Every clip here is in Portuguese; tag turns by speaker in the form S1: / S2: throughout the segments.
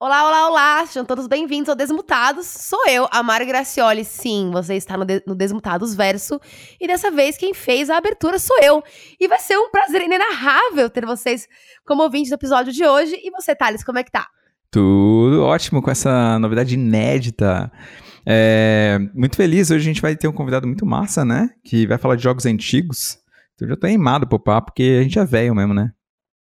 S1: Olá, olá, olá! Sejam todos bem-vindos ao Desmutados. Sou eu, a Mari Gracioli. Sim, você está no, de no, Desmutados Verso. E dessa vez quem fez a abertura sou eu. E vai ser um prazer inenarrável ter vocês como ouvintes do episódio de hoje. E você, Thales, como é que tá?
S2: Tudo ótimo com essa novidade inédita. É, muito feliz. Hoje a gente vai ter um convidado muito massa, né? Que vai falar de jogos antigos. Então eu já tô animado pro papo, porque a gente é velho mesmo, né?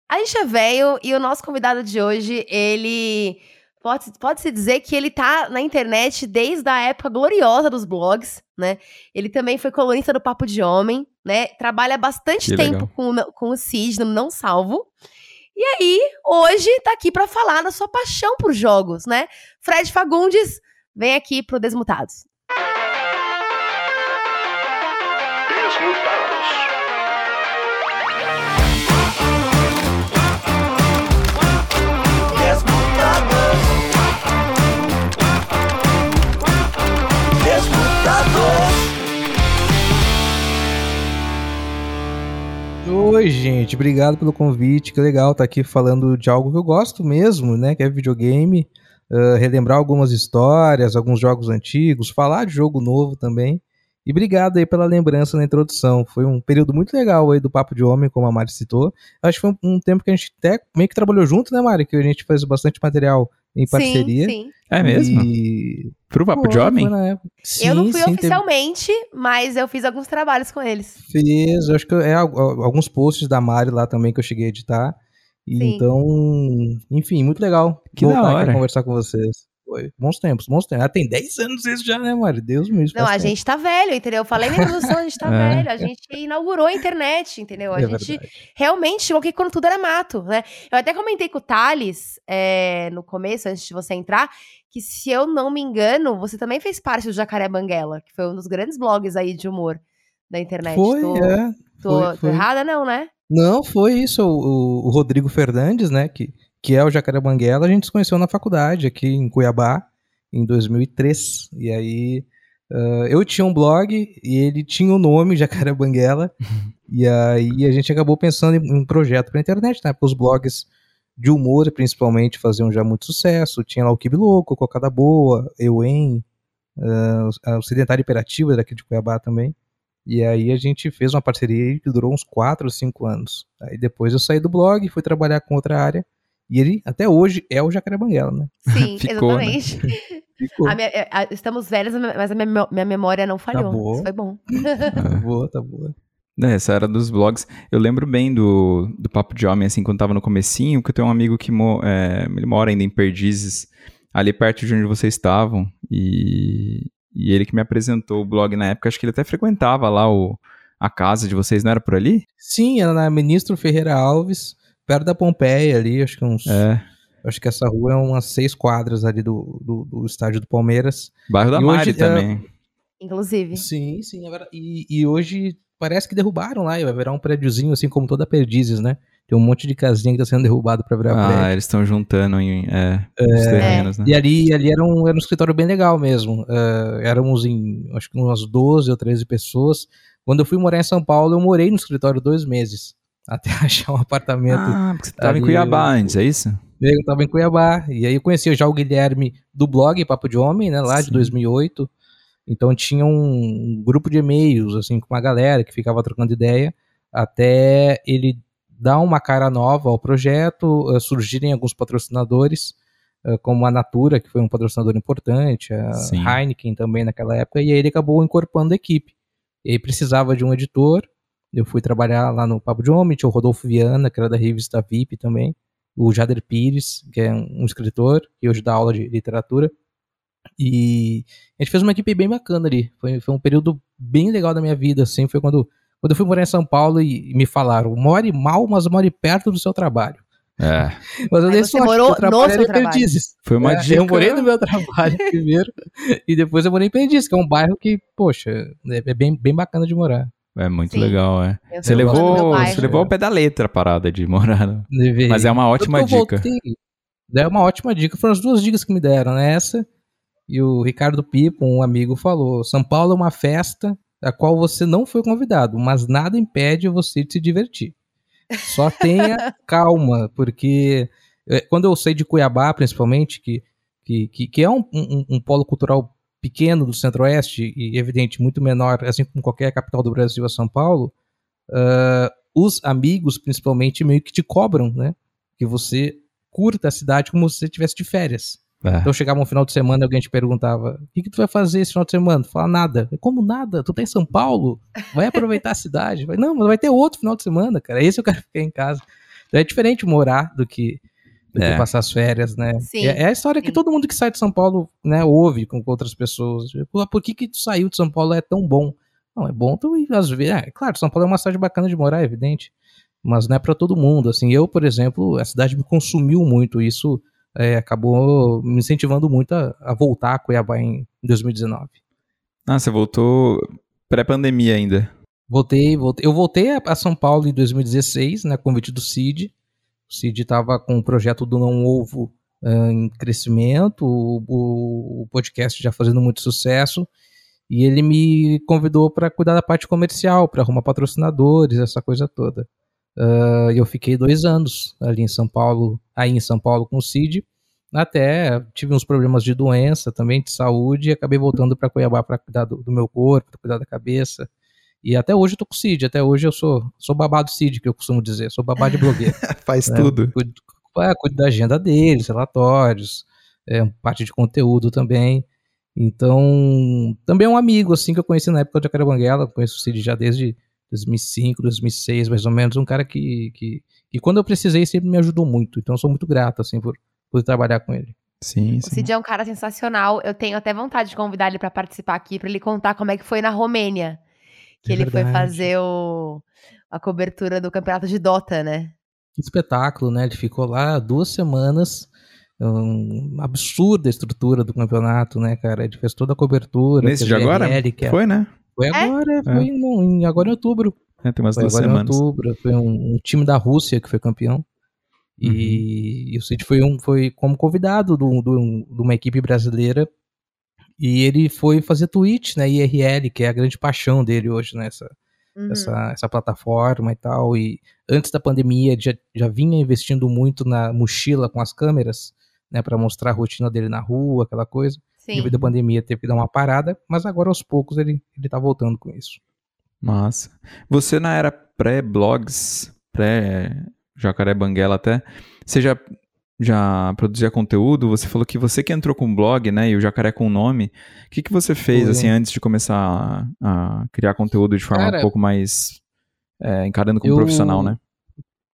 S1: A gente é velho e o nosso convidado de hoje, ele. Pode-se pode dizer que ele tá na internet desde a época gloriosa dos blogs, né? Ele também foi colunista do Papo de Homem, né? Trabalha bastante que tempo com, com o Cid, no Não Salvo. E aí, hoje tá aqui para falar da sua paixão por jogos, né? Fred Fagundes, vem aqui pro Desmutados.
S3: Oi, gente, obrigado pelo convite. Que legal estar tá aqui falando de algo que eu gosto mesmo, né? Que é videogame. Uh, relembrar algumas histórias, alguns jogos antigos, falar de jogo novo também. E obrigado aí pela lembrança na introdução. Foi um período muito legal aí do Papo de Homem, como a Mari citou. Acho que foi um, um tempo que a gente até meio que trabalhou junto, né, Mari? Que a gente fez bastante material em parceria.
S1: Sim, sim.
S2: É mesmo? E... Pro Papo Pô, de Homem?
S1: Sim, eu não fui sim, oficialmente, teve... mas eu fiz alguns trabalhos com eles.
S3: Fiz, acho que é alguns posts da Mari lá também que eu cheguei a editar. então, enfim, muito legal
S2: que voltar
S3: aqui conversar com vocês. Foi. Bons tempos, bons tempos. Ah, tem 10 anos isso já, né, Mari? Deus me
S1: Não, a tempo. gente tá velho, entendeu? Eu falei na introdução, a gente tá é. velho. A gente inaugurou a internet, entendeu? A é gente verdade. realmente chegou aqui quando tudo era mato, né? Eu até comentei com o Thales é, no começo, antes de você entrar, que se eu não me engano, você também fez parte do Jacaré Banguela, que foi um dos grandes blogs aí de humor da internet.
S3: Foi, tô, é.
S1: Tô,
S3: foi,
S1: foi. tô errada, não, né?
S3: Não, foi isso. O, o Rodrigo Fernandes, né, que que é o Jacaré Banguela, a gente se conheceu na faculdade aqui em Cuiabá, em 2003. E aí uh, eu tinha um blog e ele tinha o nome Jacaré Banguela. e aí a gente acabou pensando em um projeto para internet, né? Porque os blogs de humor, principalmente, faziam já muito sucesso. Tinha lá o Kibi Louco, Cocada Boa, Euen, uh, o Sedentário Imperativo daqui de Cuiabá também. E aí a gente fez uma parceria que durou uns 4 ou 5 anos. Aí depois eu saí do blog, fui trabalhar com outra área. E ele, até hoje, é o Jacaré Banguela, né?
S1: Sim, Ficou, né? exatamente. Né? Ficou. A minha, é, a, estamos velhos, mas a minha, minha memória não falhou. Tá boa. Isso foi bom.
S3: tá boa, tá boa.
S2: É, essa era dos blogs. Eu lembro bem do, do Papo de Homem, assim, quando tava no comecinho, que eu tenho um amigo que mo é, ele mora ainda em Perdizes, ali perto de onde vocês estavam, e, e ele que me apresentou o blog na época, acho que ele até frequentava lá o, a casa de vocês, não era por ali?
S3: Sim, era na Ministro Ferreira Alves, perto da Pompeia ali, acho que uns.
S2: É.
S3: Acho que essa rua é umas seis quadras ali do, do, do estádio do Palmeiras.
S2: Bairro da e Mari hoje, é também. É...
S1: Inclusive.
S3: Sim, sim. É e, e hoje parece que derrubaram lá, vai virar um prédiozinho, assim como toda Perdizes, né? Tem um monte de casinha que tá sendo derrubado para virar
S2: ah,
S3: prédio.
S2: Ah, eles estão juntando em é, é, terrenos, né?
S3: E ali, ali era, um, era um escritório bem legal mesmo. Uh, éramos em, acho que umas 12 ou 13 pessoas. Quando eu fui morar em São Paulo, eu morei no escritório dois meses até achar um apartamento.
S2: Ah, porque você tava em Cuiabá antes, é isso?
S3: Eu tava em Cuiabá. E aí eu conheci já o Guilherme do blog Papo de Homem, né, lá Sim. de 2008. Então tinha um grupo de e-mails, assim, com uma galera que ficava trocando ideia, até ele dar uma cara nova ao projeto, uh, surgirem alguns patrocinadores, uh, como a Natura, que foi um patrocinador importante, a Sim. Heineken também naquela época, e aí ele acabou incorporando a equipe. Ele precisava de um editor, eu fui trabalhar lá no Papo de Homem, tinha o Rodolfo Viana, que era da revista VIP também, o Jader Pires, que é um escritor, que hoje dá aula de literatura. E a gente fez uma equipe bem bacana ali. Foi, foi um período bem legal da minha vida, assim. Foi quando, quando eu fui morar em São Paulo e, e me falaram: more mal, mas more perto do seu trabalho.
S2: É.
S3: Mas eu dei sorte,
S1: morou no seu trabalho.
S3: Perdizes.
S2: Foi uma
S3: é,
S2: dica.
S3: Eu morei no meu trabalho primeiro e depois eu morei em Perdizes, que é um bairro que, poxa, é, é bem, bem bacana de morar.
S2: É muito Sim. legal, é. você levou, você levou ao pé da letra a parada de morar. Mas é uma ótima dica. Voltei,
S3: é uma ótima dica. Foram as duas dicas que me deram, né? Essa e o Ricardo Pipo, um amigo, falou: São Paulo é uma festa a qual você não foi convidado, mas nada impede você de se divertir. Só tenha calma, porque é, quando eu saí de Cuiabá, principalmente, que, que, que, que é um, um, um, polo cultural pequeno do Centro-Oeste e, evidente, muito menor, assim como qualquer capital do Brasil, a São Paulo, uh, os amigos, principalmente, meio que te cobram, né? Que você curta a cidade como se você estivesse de férias. É. Então chegava um final de semana e alguém te perguntava: o que, que tu vai fazer esse final de semana? Tu fala nada. Como nada? Tu tá em São Paulo? Vai aproveitar a cidade? Vai, não, mas vai ter outro final de semana, cara. Esse eu quero ficar em casa. Então é diferente morar do que, é. que passar as férias, né? Sim, é, é, a história sim. que todo mundo que sai de São Paulo né, ouve com outras pessoas. Por, por que, que tu saiu de São Paulo é tão bom? Não, é bom tu às vezes. É, claro, São Paulo é uma cidade bacana de morar, é evidente. Mas não é para todo mundo. Assim, eu, por exemplo, a cidade me consumiu muito. Isso é, acabou me incentivando muito a, a, voltar a Cuiabá em 2019.
S2: Ah, você voltou pré-pandemia ainda?
S3: Voltei, voltei. Eu voltei a, São Paulo em 2016, né, convite do CID. O CID estava com o projeto do Não Ovo uh, em crescimento, o, o, o, podcast já fazendo muito sucesso, e ele me convidou para cuidar da parte comercial, para arrumar patrocinadores, essa coisa toda. Uh, eu fiquei dois anos ali em São Paulo, aí em São Paulo com o CID, até tive uns problemas de doença também, de saúde, e acabei voltando para Cuiabá para cuidar do, do, meu corpo, para cuidar da cabeça. E até hoje eu tô com o CID, até hoje eu sou, sou babado CID, que eu costumo dizer, sou babado de blogueiro.
S2: Faz né? tudo.
S3: Cuido, é, cuido da agenda deles, relatórios, é, parte de conteúdo também. Então, também é um amigo, assim, que eu conheci na época de Acarabanguela, conheço o Cid já desde 2005, 2006, mais ou menos, um cara que, que, que quando eu precisei sempre me ajudou muito. Então eu sou muito grato, assim, por, por trabalhar com ele.
S2: Sim,
S1: sim. O Cid é um cara sensacional. Eu tenho até vontade de convidar ele para participar aqui, para ele contar como é que foi na Romênia. Que é ele verdade. foi fazer o, a cobertura do campeonato de Dota, né?
S3: Que espetáculo, né? Ele ficou lá duas semanas. Um, absurda a estrutura do campeonato, né, cara? Ele fez toda a cobertura.
S2: Nesse de agora?
S3: É
S2: foi, né?
S3: Foi é? agora, é? foi em, agora em outubro.
S2: É, tem umas
S3: foi
S2: duas
S3: agora
S2: semanas.
S3: em outubro. Foi um, um, time da Rússia que foi campeão. E, uhum. e o Cid foi, um, foi como convidado de uma equipe brasileira. E ele foi fazer Twitch, né? IRL, que é a grande paixão dele hoje nessa né, uhum. essa, essa plataforma e tal. E antes da pandemia, ele já, já vinha investindo muito na mochila com as câmeras, né? para mostrar a rotina dele na rua, aquela coisa. Sim. Devido à pandemia, teve que dar uma parada, mas agora aos poucos ele, ele tá voltando com isso.
S2: Massa. Você na era pré-blogs, pré-Jacaré Banguela até, você já, já produzia conteúdo? Você falou que você que entrou com o blog, né, e o Jacaré com o nome. O que, que você fez, Foi. assim, antes de começar a, a criar conteúdo de forma Cara, um pouco mais é, encarando como eu, profissional, né?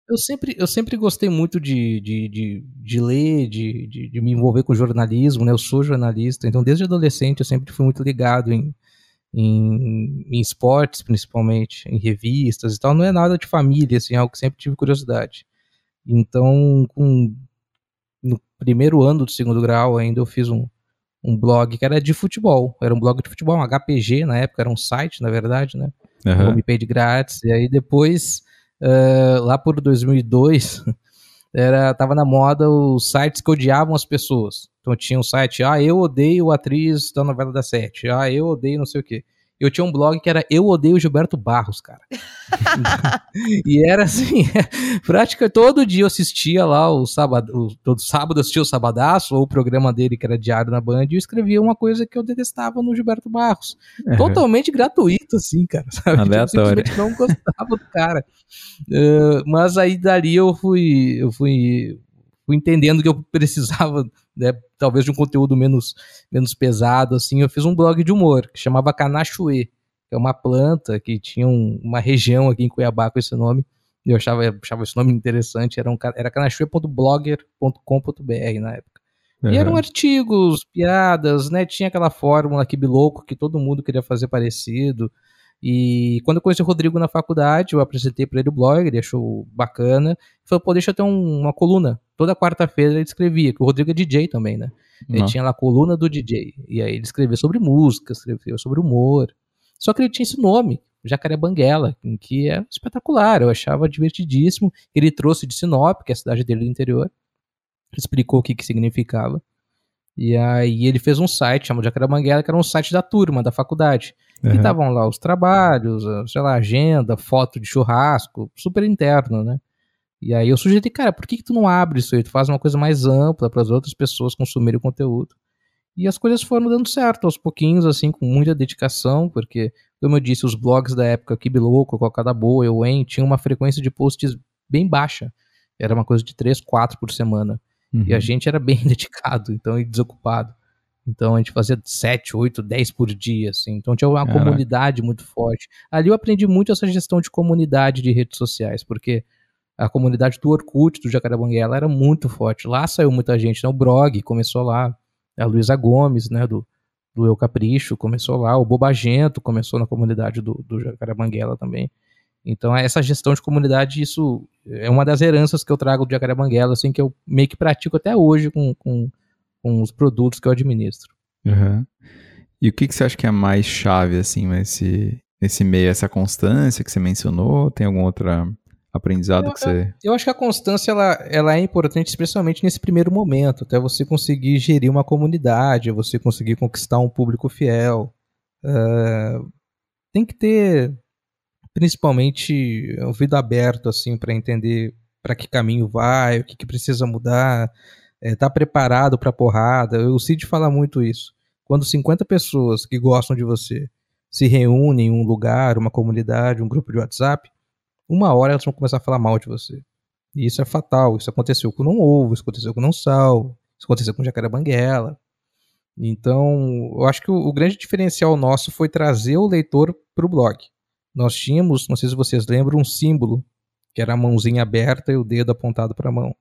S3: Eu sempre, eu sempre gostei muito de, de, de, de ler, de, de, de, me envolver com jornalismo, né? Eu sou jornalista, então desde adolescente eu sempre fui muito ligado em, em, em esportes, principalmente, em revistas e tal. Não é nada de família, assim, é algo que sempre tive curiosidade. Então, com, no primeiro ano do segundo grau ainda, eu fiz um, um blog que era de futebol. Era um blog de futebol, um HPG na época, era um site, na verdade, né? Uhum. Homepage grátis. E aí depois uh, lá por 2002, era, tava na moda os sites que odiavam as pessoas. Então tinha um site, ah, eu odeio a atriz da novela da Sete, ah, eu odeio não sei o quê. Eu tinha um blog que era Eu Odeio Gilberto Barros, cara. e era assim, praticamente todo dia eu assistia lá o sábado, o, todo sábado eu assistia o Sabadaço, ou o programa dele que era diário na Band, e eu escrevia uma coisa que eu detestava no Gilberto Barros. Uhum. Totalmente gratuito, assim, cara, sabe?
S2: Tipo, Aleatório. Tipo,
S3: não gostava do cara. Uh, mas aí dali eu fui, eu fui fui entendendo que eu precisava, né, talvez de um conteúdo menos, menos pesado, assim, eu fiz um blog de humor que chamava Canachuê, que é uma planta que tinha um, uma região aqui em Cuiabá com esse nome, e eu achava, achava esse nome interessante, era, um, era canachuê.blogger.com.br na época. Uhum. E eram artigos, piadas, né, tinha aquela fórmula que louco que todo mundo queria fazer parecido, e quando eu conheci o Rodrigo na faculdade, eu apresentei para ele o blog, ele achou bacana. Ele falou, pô, deixa eu ter um, uma coluna. Toda quarta-feira ele escrevia, que o Rodrigo é DJ também, né? Ele Não. tinha lá a coluna do DJ. E aí ele escrevia sobre música, escrevia sobre humor. Só que ele tinha esse nome, Jacaré Banguela, que é espetacular, eu achava divertidíssimo. Ele trouxe de Sinop, que é a cidade dele do interior, explicou o que, que significava. E aí ele fez um site chamado Jacaré Banguela, que era um site da turma, da faculdade. Uhum. Que estavam lá os trabalhos, sei lá, agenda, foto de churrasco, super interno, né? E aí eu sugeri, cara, por que, que tu não abre isso aí? Tu faz uma coisa mais ampla para as outras pessoas consumirem o conteúdo. E as coisas foram dando certo aos pouquinhos, assim, com muita dedicação, porque, como eu disse, os blogs da época, Kibiloco, Cocada Boa, Euen, tinham uma frequência de posts bem baixa. Era uma coisa de 3, 4 por semana. Uhum. E a gente era bem dedicado, então, e desocupado. Então a gente fazia 7, 8, 10 por dia, assim. Então tinha uma Caraca. comunidade muito forte. Ali eu aprendi muito essa gestão de comunidade de redes sociais, porque a comunidade do Orkut, do Jacarebanguela, era muito forte. Lá saiu muita gente, né? O Brog começou lá, a Luísa Gomes, né, do, do Eu Capricho, começou lá, o Bobagento começou na comunidade do, do Jacarebanguela também. Então, essa gestão de comunidade, isso é uma das heranças que eu trago do Jacarebanguela, assim, que eu meio que pratico até hoje com, com, com os produtos que eu administro.
S2: Uhum. E o que, que você acha que é mais chave, assim, nesse, nesse meio? Essa constância que você mencionou? Tem algum outro aprendizado
S3: eu,
S2: que você...
S3: Eu acho que a constância, ela, ela é importante, especialmente nesse primeiro momento, até você conseguir gerir uma comunidade, você conseguir conquistar um público fiel. Uh, tem que ter, principalmente, o ouvido aberto, assim, para entender para que caminho vai, o que, que precisa mudar é, tá preparado para porrada. O Cid fala muito isso. Quando 50 pessoas que gostam de você se reúnem em um lugar, uma comunidade, um grupo de WhatsApp, uma hora elas vão começar a falar mal de você. E isso é fatal. Isso aconteceu com o Não Ovo, isso aconteceu com o Não Sal, isso aconteceu com o Jacaré Banguela. Então, eu acho que o, o grande diferencial nosso foi trazer o leitor para o blog. Nós tínhamos, não sei se vocês lembram, um símbolo, que era a mãozinha aberta e o dedo apontado para a mão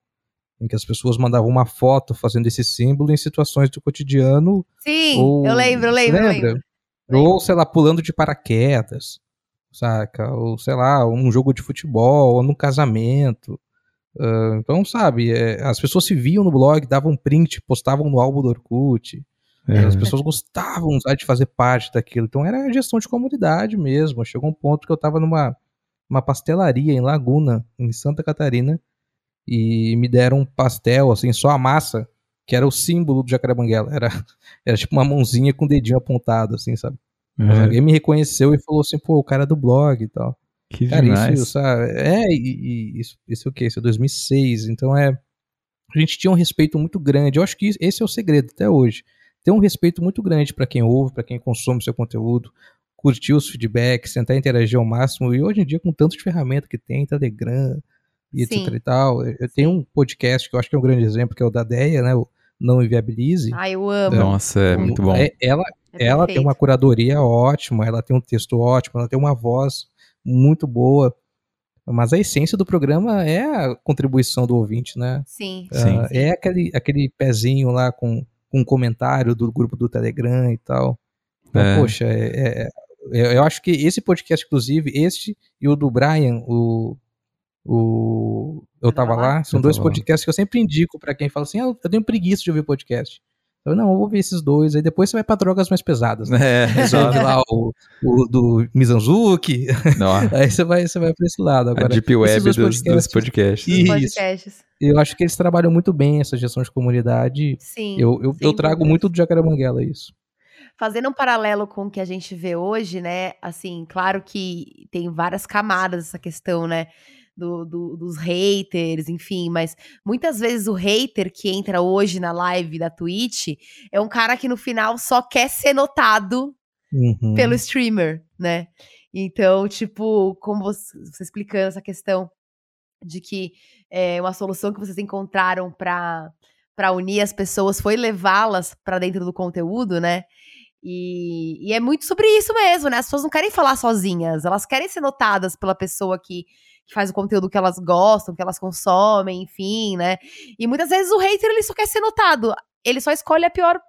S3: em que as pessoas mandavam uma foto fazendo esse símbolo em situações do cotidiano.
S1: Sim, ou, eu lembro, eu lembro, lembra? lembro.
S3: Ou, sei lá, pulando de paraquedas, saca? Ou, sei lá, um jogo de futebol, ou num casamento. Uh, então, sabe, é, as pessoas se viam no blog, davam print, postavam no álbum do Orkut. É. As pessoas gostavam sabe, de fazer parte daquilo. Então era gestão de comunidade mesmo. Chegou um ponto que eu estava numa uma pastelaria em Laguna, em Santa Catarina, e me deram um pastel, assim, só a massa, que era o símbolo do Jacaré Banguela. Era, era tipo uma mãozinha com o dedinho apontado, assim, sabe? Uhum. Alguém me reconheceu e falou assim, pô, o cara é do blog e tal.
S2: Que cara, demais.
S3: isso, sabe? É, e, e isso, isso é o quê? Isso é 2006, então é... A gente tinha um respeito muito grande. Eu acho que esse é o segredo até hoje. Ter um respeito muito grande para quem ouve, para quem consome seu conteúdo, curtir os feedbacks, tentar interagir ao máximo. E hoje em dia, com tanto de ferramenta que tem, Telegram, e etc e tal. Eu tenho um podcast que eu acho que é um grande exemplo, que é o da Deia, né? O Não Inviabilize.
S1: Ah, eu amo.
S2: Nossa, é muito bom. É,
S3: ela é ela tem uma curadoria ótima, ela tem um texto ótimo, ela tem uma voz muito boa. Mas a essência do programa é a contribuição do ouvinte, né?
S1: Sim.
S3: Uh, sim. É aquele, aquele pezinho lá com, com um comentário do grupo do Telegram e tal. Então, é. poxa, é, é, eu acho que esse podcast, inclusive, este e o do Brian, o o Eu Tava Lá, são dois podcasts que eu sempre indico para quem fala assim: ah, eu tenho preguiça de ouvir podcast. Eu não, eu vou ver esses dois, aí depois você vai pra drogas mais pesadas, né? É, exato. lá o, o do Mizanzuki, aí você vai, você vai pra esse lado. Agora,
S2: a deep web dos podcasts. Dos podcasts.
S1: Isso. podcasts.
S3: Eu acho que eles trabalham muito bem essa gestão de comunidade.
S1: Sim.
S3: Eu, eu, eu trago muito do Jacaremanguela isso.
S1: Fazendo um paralelo com o que a gente vê hoje, né? Assim, claro que tem várias camadas essa questão, né? Do, do, dos haters, enfim, mas muitas vezes o hater que entra hoje na live da Twitch é um cara que no final só quer ser notado uhum. pelo streamer, né? Então, tipo, como você, você explicando essa questão de que é, uma solução que vocês encontraram para para unir as pessoas foi levá-las para dentro do conteúdo, né? E, e, é muito sobre isso mesmo, né? As pessoas não querem falar sozinhas, elas querem ser notadas pela pessoa que que faz o conteúdo que elas gostam, que elas consomem, enfim, né? E muitas vezes o hater ele só quer ser notado. Ele só escolhe a pior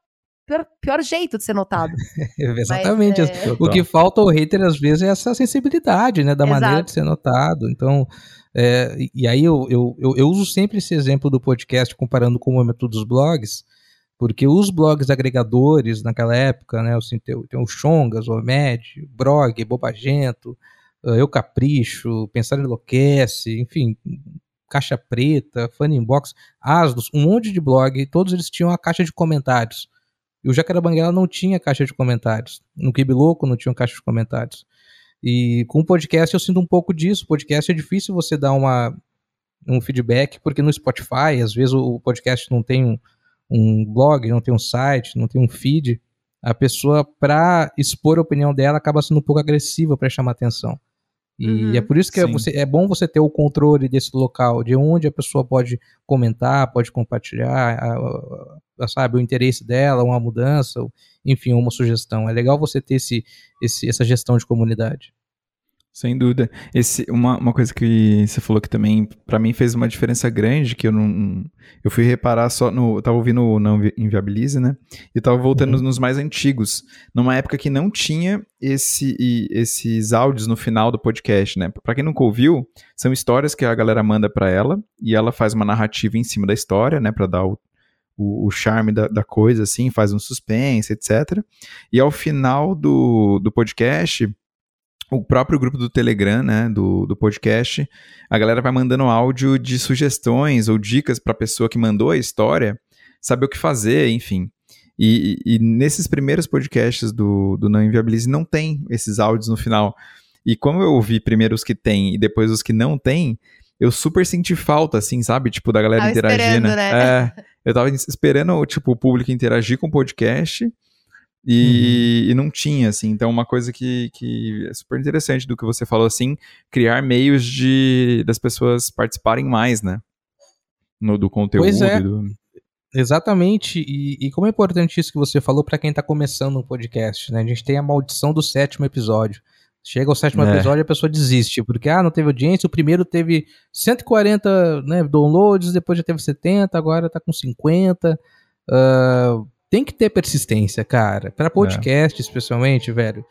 S1: Pior, pior, jeito de ser notado.
S3: Exatamente. Mas, é... O que falta ao hater, às vezes, é essa sensibilidade, né? Da Exato. maneira de ser notado. Então, é, e aí eu, eu, eu, eu, uso sempre esse exemplo do podcast comparando com o momento dos blogs, porque os blogs agregadores naquela época, né? Assim, tem, tem o Chongas, o Med, Brog, Bobagento, Eu Capricho, Pensar Enlouquece, enfim, Caixa Preta, Funny Inbox, Asdos, um monte de blog, todos eles tinham a caixa de comentários. E o Jacaré Banguela não tinha caixa de comentários. No Kibi Louco não tinha caixa de comentários. E com o podcast eu sinto um pouco disso. O podcast é difícil você dar uma, um feedback, porque no Spotify, às vezes o podcast não tem um, um blog, não tem um site, não tem um feed, a pessoa, para expor a opinião dela, acaba sendo um pouco agressiva para chamar atenção. E uhum, é por isso que é, você, é, bom você ter o controle desse local, de onde a pessoa pode comentar, pode compartilhar, a, a, sabe, o interesse dela, uma mudança, enfim, uma sugestão. É legal você ter esse, esse, essa gestão de comunidade.
S2: Sem dúvida. Esse, uma, uma coisa que você falou que também, para mim, fez uma diferença grande, que eu não. Eu fui reparar só no. Eu tava ouvindo o Não Inviabilize, né? E tava voltando uhum. nos mais antigos. Numa época que não tinha esse, esses áudios no final do podcast, né? Pra quem nunca ouviu, são histórias que a galera manda para ela e ela faz uma narrativa em cima da história, né? Pra dar o, o, o charme da, da, coisa, assim, faz um suspense, etc. E ao final do, do podcast o próprio grupo do Telegram, né, do, do podcast, a galera vai mandando áudio de sugestões ou dicas para a pessoa que mandou a história saber o que fazer, enfim. E, e, nesses primeiros podcasts do, do Não Inviabilize não tem esses áudios no final. E como eu ouvi primeiro os que tem e depois os que não tem, eu super senti falta, assim, sabe? Tipo, da galera tava interagindo. Né? É, eu tava esperando, tipo, o público interagir com o podcast e, uhum. e, não tinha, assim. Então, uma coisa que, que é super interessante do que você falou, assim, criar meios de das pessoas participarem mais, né? No, do conteúdo.
S3: Pois é.
S2: Do...
S3: Exatamente, e, e, como é importante isso que você falou para quem tá começando um podcast, né? A gente tem a maldição do sétimo episódio. Chega ao sétimo é. episódio a pessoa desiste, porque ah, não teve audiência, o primeiro teve 140 né, downloads, depois já teve 70, agora tá com 50. Uh, tem que ter persistência, cara. Para podcast, é. especialmente, velho.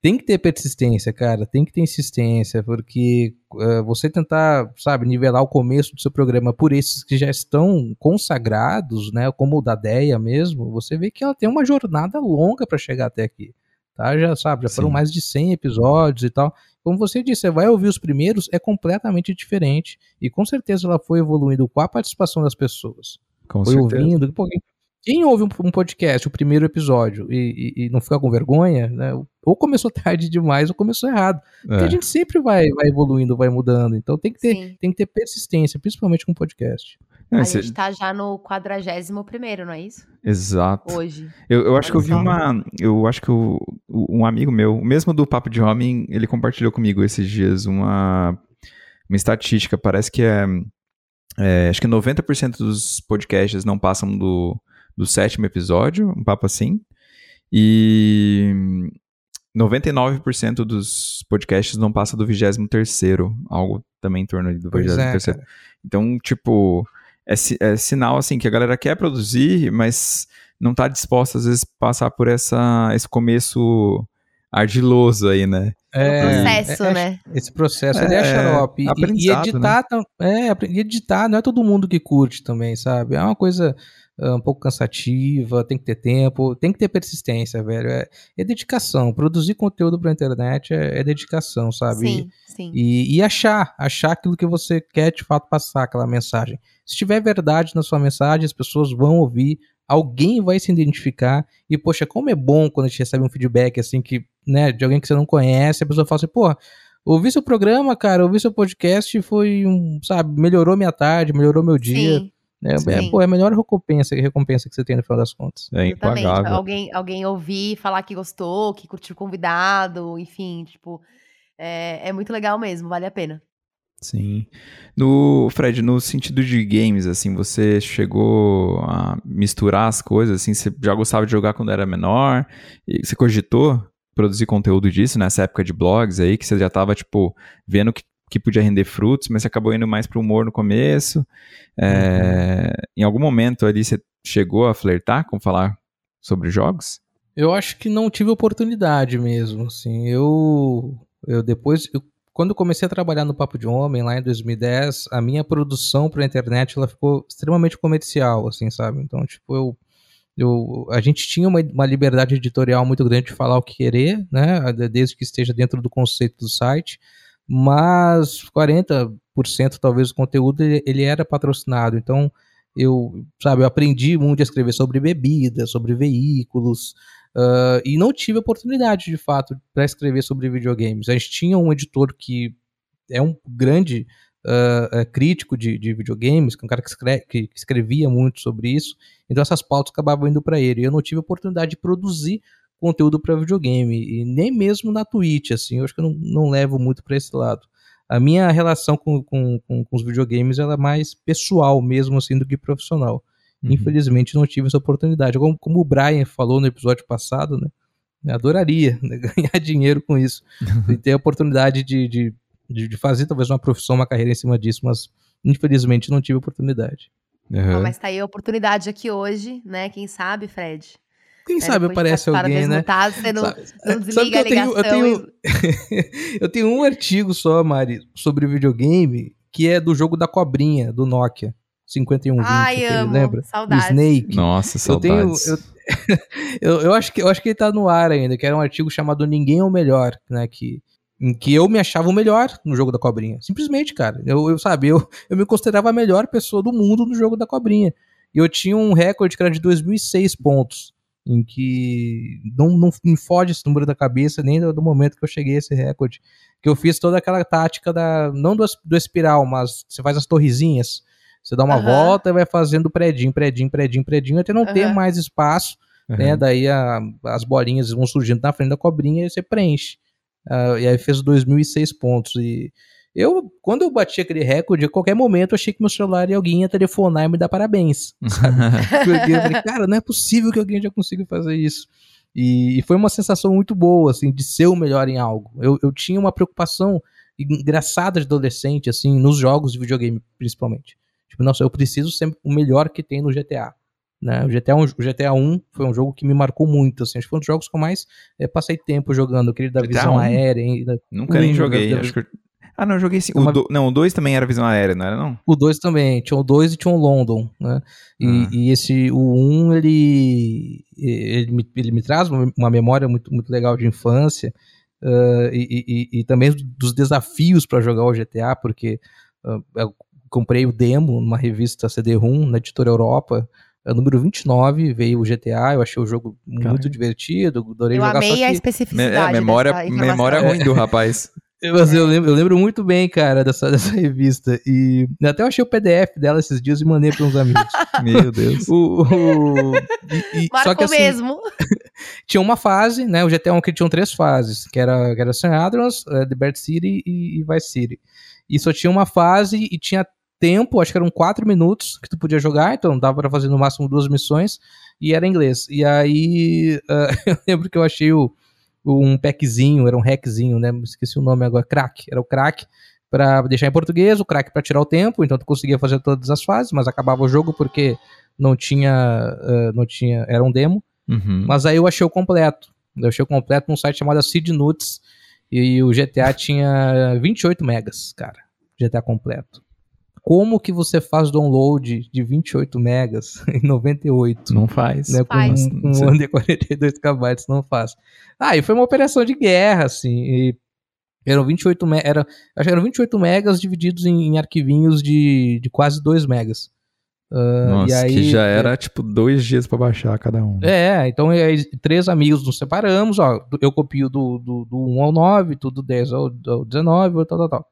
S3: Tem que ter persistência, cara. Tem que ter insistência, porque uh, você tentar, sabe, nivelar o começo do seu programa por esses que já estão consagrados, né, como o da Deia mesmo, você vê que ela tem uma jornada longa para chegar até aqui. Tá? Já sabe, já Sim. foram mais de 100 episódios e tal. Como você disse, você vai ouvir os primeiros, é completamente diferente. E com certeza ela foi evoluindo com a participação das pessoas. Com foi certeza. ouvindo. Pô, quem ouve um, um podcast, o primeiro episódio, e, e, e, não fica com vergonha, né? Ou começou tarde demais ou começou errado. Porque a é. gente sempre vai, vai evoluindo, vai mudando. Então tem que ter, tem que ter persistência, principalmente com podcast.
S1: a gente tá já no quadragésimo primeiro, não é isso?
S2: Exato.
S1: Hoje.
S2: Eu, eu acho que eu vi uma. Eu acho que eu, um amigo meu, mesmo do Papo de Homem, ele compartilhou comigo esses dias uma, uma estatística. Parece que é. é acho que 90% dos podcasts não passam do do sétimo episódio, um papo assim. E 99% dos podcasts não passa do 23 algo também em torno do 23 é, Então, tipo, é, é, sinal assim que a galera quer produzir, mas não está disposta às vezes passar por essa esse começo ardiloso aí, né?
S1: É, processo, é, é, né?
S3: Esse processo, ele é, é xarope. E, e, editar, né? é, editar não é todo mundo que curte também, sabe? É uma coisa um pouco cansativa, tem que ter tempo, tem que ter persistência, velho. É, é dedicação. Produzir conteúdo pra internet é, é dedicação, sabe?
S1: Sim, sim.
S3: E, e, achar, achar aquilo que você quer de fato passar, aquela mensagem. Se tiver verdade na sua mensagem, as pessoas vão ouvir, alguém vai se identificar. E, poxa, como é bom quando a gente recebe um feedback assim que, né, de alguém que você não conhece, a pessoa fala assim, pô. Ouvi seu programa, cara, ouvi seu podcast e foi um, sabe, melhorou minha tarde, melhorou meu dia. Sim. É, é, pô, é a melhor recompensa, recompensa que você tem no final das contas.
S2: É impagável.
S1: Alguém, alguém ouvir, falar que gostou, que curtiu o convidado, enfim, tipo, é, é muito legal mesmo, vale a pena.
S2: Sim. No, Fred, no sentido de games, assim, você chegou a misturar as coisas, assim, você já gostava de jogar quando era menor, e você cogitou produzir conteúdo disso nessa época de blogs aí, que você já estava, tipo, vendo que que podia render frutos, mas você acabou indo mais para o humor no começo. É. Em algum momento ali você chegou a flertar com falar sobre jogos?
S3: Eu acho que não tive oportunidade mesmo, assim. Eu, eu depois, eu, quando comecei a trabalhar no Papo de Homem lá em 2010, a minha produção para a internet ela ficou extremamente comercial, assim, sabe? Então, tipo, eu eu, a gente tinha uma, uma, liberdade editorial muito grande de falar o que querer, né? Desde que esteja dentro do conceito do site mas 40% talvez do conteúdo ele, era patrocinado. Então eu, sabe, eu aprendi muito a escrever sobre bebida, sobre veículos, uh, e não tive oportunidade de fato para escrever sobre videogames. A gente tinha um editor que é um grande uh, crítico de, de, videogames, que é um cara que, que, escrevia muito sobre isso. Então essas pautas acabavam indo para ele. Eu não tive oportunidade de produzir conteúdo para videogame e nem mesmo na Twitch, assim. Eu acho que eu não, não levo muito para esse lado. A minha relação com, com, com, com, os videogames ela é mais pessoal mesmo assim do que profissional. Uhum. Infelizmente não tive essa oportunidade. Como, como o Brian falou no episódio passado, né? adoraria né, ganhar dinheiro com isso e ter a oportunidade de, de, de, fazer talvez uma profissão, uma carreira em cima disso, mas infelizmente não tive oportunidade.
S1: Uhum. mas tá aí a oportunidade aqui hoje, né? Quem sabe, Fred?
S3: Quem é, sabe aparece alguém, né?
S1: Mutado, você não, sabe, não desliga sabe a ligação.
S3: Eu tenho, eu, tenho, eu tenho um artigo só, Mari, sobre videogame, que é do jogo da cobrinha, do Nokia. 5120,
S1: Ai, amo.
S3: lembra?
S1: Saudades.
S3: Snake.
S2: Nossa, saudades.
S3: Eu, tenho, eu, eu, eu, acho que, eu acho que ele tá no ar ainda, que era um artigo chamado Ninguém é o Melhor, né? Que, em que eu me achava o melhor no jogo da cobrinha. Simplesmente, cara. Eu, eu sabe, eu, eu me considerava a melhor pessoa do mundo no jogo da cobrinha. E eu tinha um recorde que era de 2006 pontos, em que não, não me fode esse número da cabeça nem do, do, momento que eu cheguei a esse recorde. Que eu fiz toda aquela tática da, não do, do espiral, mas você faz as torrezinhas. Você dá uma uhum. volta e vai fazendo predinho, predinho, predinho, predinho, até não uhum. ter mais espaço, uhum. né? Daí a, as bolinhas vão surgindo na frente da cobrinha e você preenche. Uh, e aí fez 2006 pontos. E eu, quando eu bati aquele recorde, a qualquer momento eu achei que meu celular e alguém ia telefonar e me dar parabéns. Porque eu falei, cara, não é possível que alguém já consiga fazer isso. E, e, foi uma sensação muito boa, assim, de ser o melhor em algo. Eu, eu tinha uma preocupação engraçada de adolescente, assim, nos jogos de videogame, principalmente. Tipo, nossa, eu preciso ser o melhor que tem no GTA. Né? O, GTA 1, o GTA 1 foi um jogo que me marcou muito. Assim, acho que foi um dos jogos que eu mais é, passei tempo jogando. Aquele da GTA visão 1? aérea. Ainda,
S2: Nunca nem joguei. Da, acho que... Ah, não, eu joguei sim. Uma... O do... Não, o 2 também era visão aérea, não era não?
S3: O 2 também. Tinha o 2 e tinha o London, né? E, ah. e, esse, o 1, um, ele, ele, me, ele me traz uma memória muito, muito legal de infância. Uh, e, e, e, também dos desafios para jogar o GTA, porque uh, comprei o demo numa revista CD-ROM, na editora Europa, é o número 29, veio o GTA, eu achei o jogo Caramba. muito divertido, adorei
S1: eu
S3: jogar.
S1: Eu amei a especificidade.
S2: É, memória, memória ruim do rapaz.
S3: Mas eu lembro, eu lembro muito bem, cara, dessa, dessa revista. E até eu achei o PDF dela esses dias e mandei para uns amigos.
S2: Meu Deus.
S3: o, o,
S1: e, e, só que, assim, mesmo.
S3: tinha uma fase, né? O GTA 1 que tinha três fases, que era, que era San Andreas, uh, The Bad City e, e Vice City. E só tinha uma fase e tinha tempo, acho que eram quatro minutos que tu podia jogar, então dava para fazer no máximo duas missões, e era inglês. E aí uh, eu lembro que eu achei o, um packzinho, era um hackzinho, né? Esqueci o nome agora, crack. Era o crack para deixar em português, o crack para tirar o tempo, então tu conseguia fazer todas as fases, mas acabava o jogo porque não tinha, uh, não tinha, era um demo. Uhum. Mas aí eu achei o completo. Eu achei o completo num site chamado Seed Nuts e o GTA tinha 28 megas, cara. GTA completo como que você faz download de 28 megas em 98?
S2: Não faz.
S3: Né,
S1: faz.
S3: Com, com um de 42 KB, não faz. Ah, e foi uma operação de guerra, assim, e eram 28 megas, era, acho que eram 28 megas divididos em, em arquivinhos de, de quase 2 megas.
S2: Uh, Nossa, aí, que já era tipo dois dias para baixar cada um.
S3: É, então aí, três amigos nos separamos, ó, eu copio do, do, do 1 ao 9, tudo do 10 ao, ao 19, tal, tal, tal.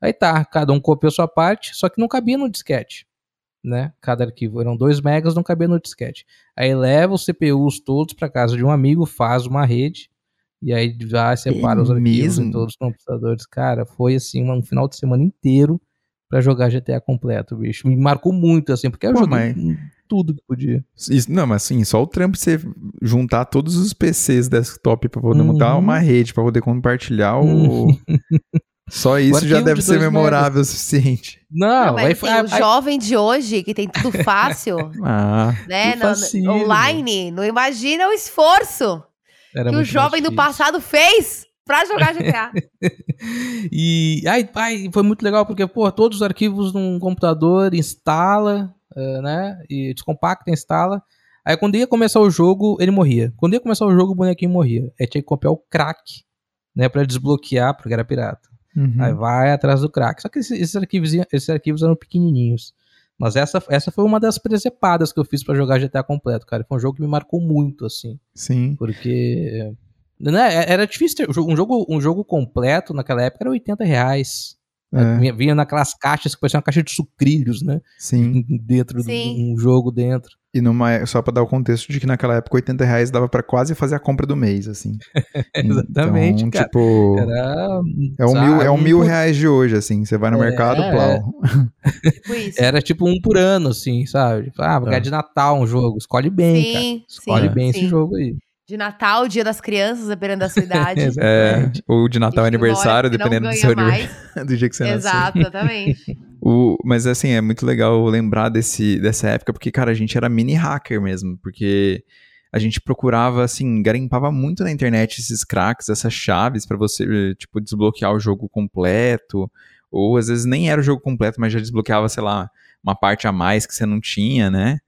S3: Aí tá, cada um copiou sua parte, só que não cabia no disquete. Né? Cada arquivo eram 2 megas, não cabia no disquete. Aí leva os CPUs todos para casa de um amigo, faz uma rede e aí já separa é os arquivos em todos os computadores. Cara, foi assim um final de semana inteiro para jogar GTA completo, bicho. Me marcou muito assim, porque eu Pô, joguei mas... tudo que podia.
S2: Isso, não, mas assim, só o trampo você juntar todos os PCs desktop para poder uhum. montar uma rede, para poder compartilhar o Só isso já deve ser memorável o suficiente.
S1: Não, não vai, assim, o jovem de hoje que tem tudo fácil, ah, né, no, online, não imagina o esforço Era que o jovem do passado fez pra jogar GTA.
S3: e ai, ai, foi muito legal porque pô, todos os arquivos num computador instala, uh, né, e descompacta, instala. Aí quando ia começar o jogo, ele morria. Quando ia começar o jogo, o bonequinho morria. Aí tinha que copiar o crack, né, para desbloquear, porque era pirata. Uhum. Aí vai atrás do crack. Só que esses, esses, arquivos, esses arquivos eram pequenininhos. Mas essa, essa foi uma das presepadas que eu fiz para jogar GTA completo, cara. Foi um jogo que me marcou muito, assim.
S2: Sim.
S3: Porque. Né, é, era difícil ter. Um jogo, um jogo completo naquela época era 80 reais.
S2: É.
S3: Vinha, vinha naquelas caixas que pareciam uma caixa de sucrilhos, né?
S2: Sim.
S3: Dentro
S1: Sim.
S3: de um jogo dentro.
S2: E numa, só pra dar o contexto de que naquela época 80 reais dava pra quase fazer a compra do mês, assim.
S3: Exatamente,
S2: então,
S3: cara.
S2: Tipo,
S3: Era,
S2: é um, mil, é um mil reais de hoje, assim. Você vai no
S3: É,
S2: mercado,
S3: é.
S2: plau.
S1: Tipo.
S3: Era tipo um por ano, assim, sabe? Ah, vou ganhar
S2: É.
S3: de Natal um jogo. Escolhe bem, cara.
S1: sim,
S3: Escolhe
S1: sim,
S3: bem
S1: sim.
S3: esse jogo aí.
S1: De Natal, dia das crianças, dependendo da sua idade.
S2: É,
S3: Exatamente.
S2: ou de Natal
S1: E
S2: aniversário, dependendo do seu aniversário, do dia que você nasceu.
S1: Exato, exatamente.
S2: O, mas assim, é muito legal lembrar desse, dessa época, porque, cara, a gente era mini hacker mesmo, porque a gente procurava, assim, garimpava muito na internet esses cracks, essas chaves pra você, tipo, desbloquear o jogo completo, ou às vezes nem era o jogo completo, mas já desbloqueava, sei lá, uma parte a mais que você não tinha, né?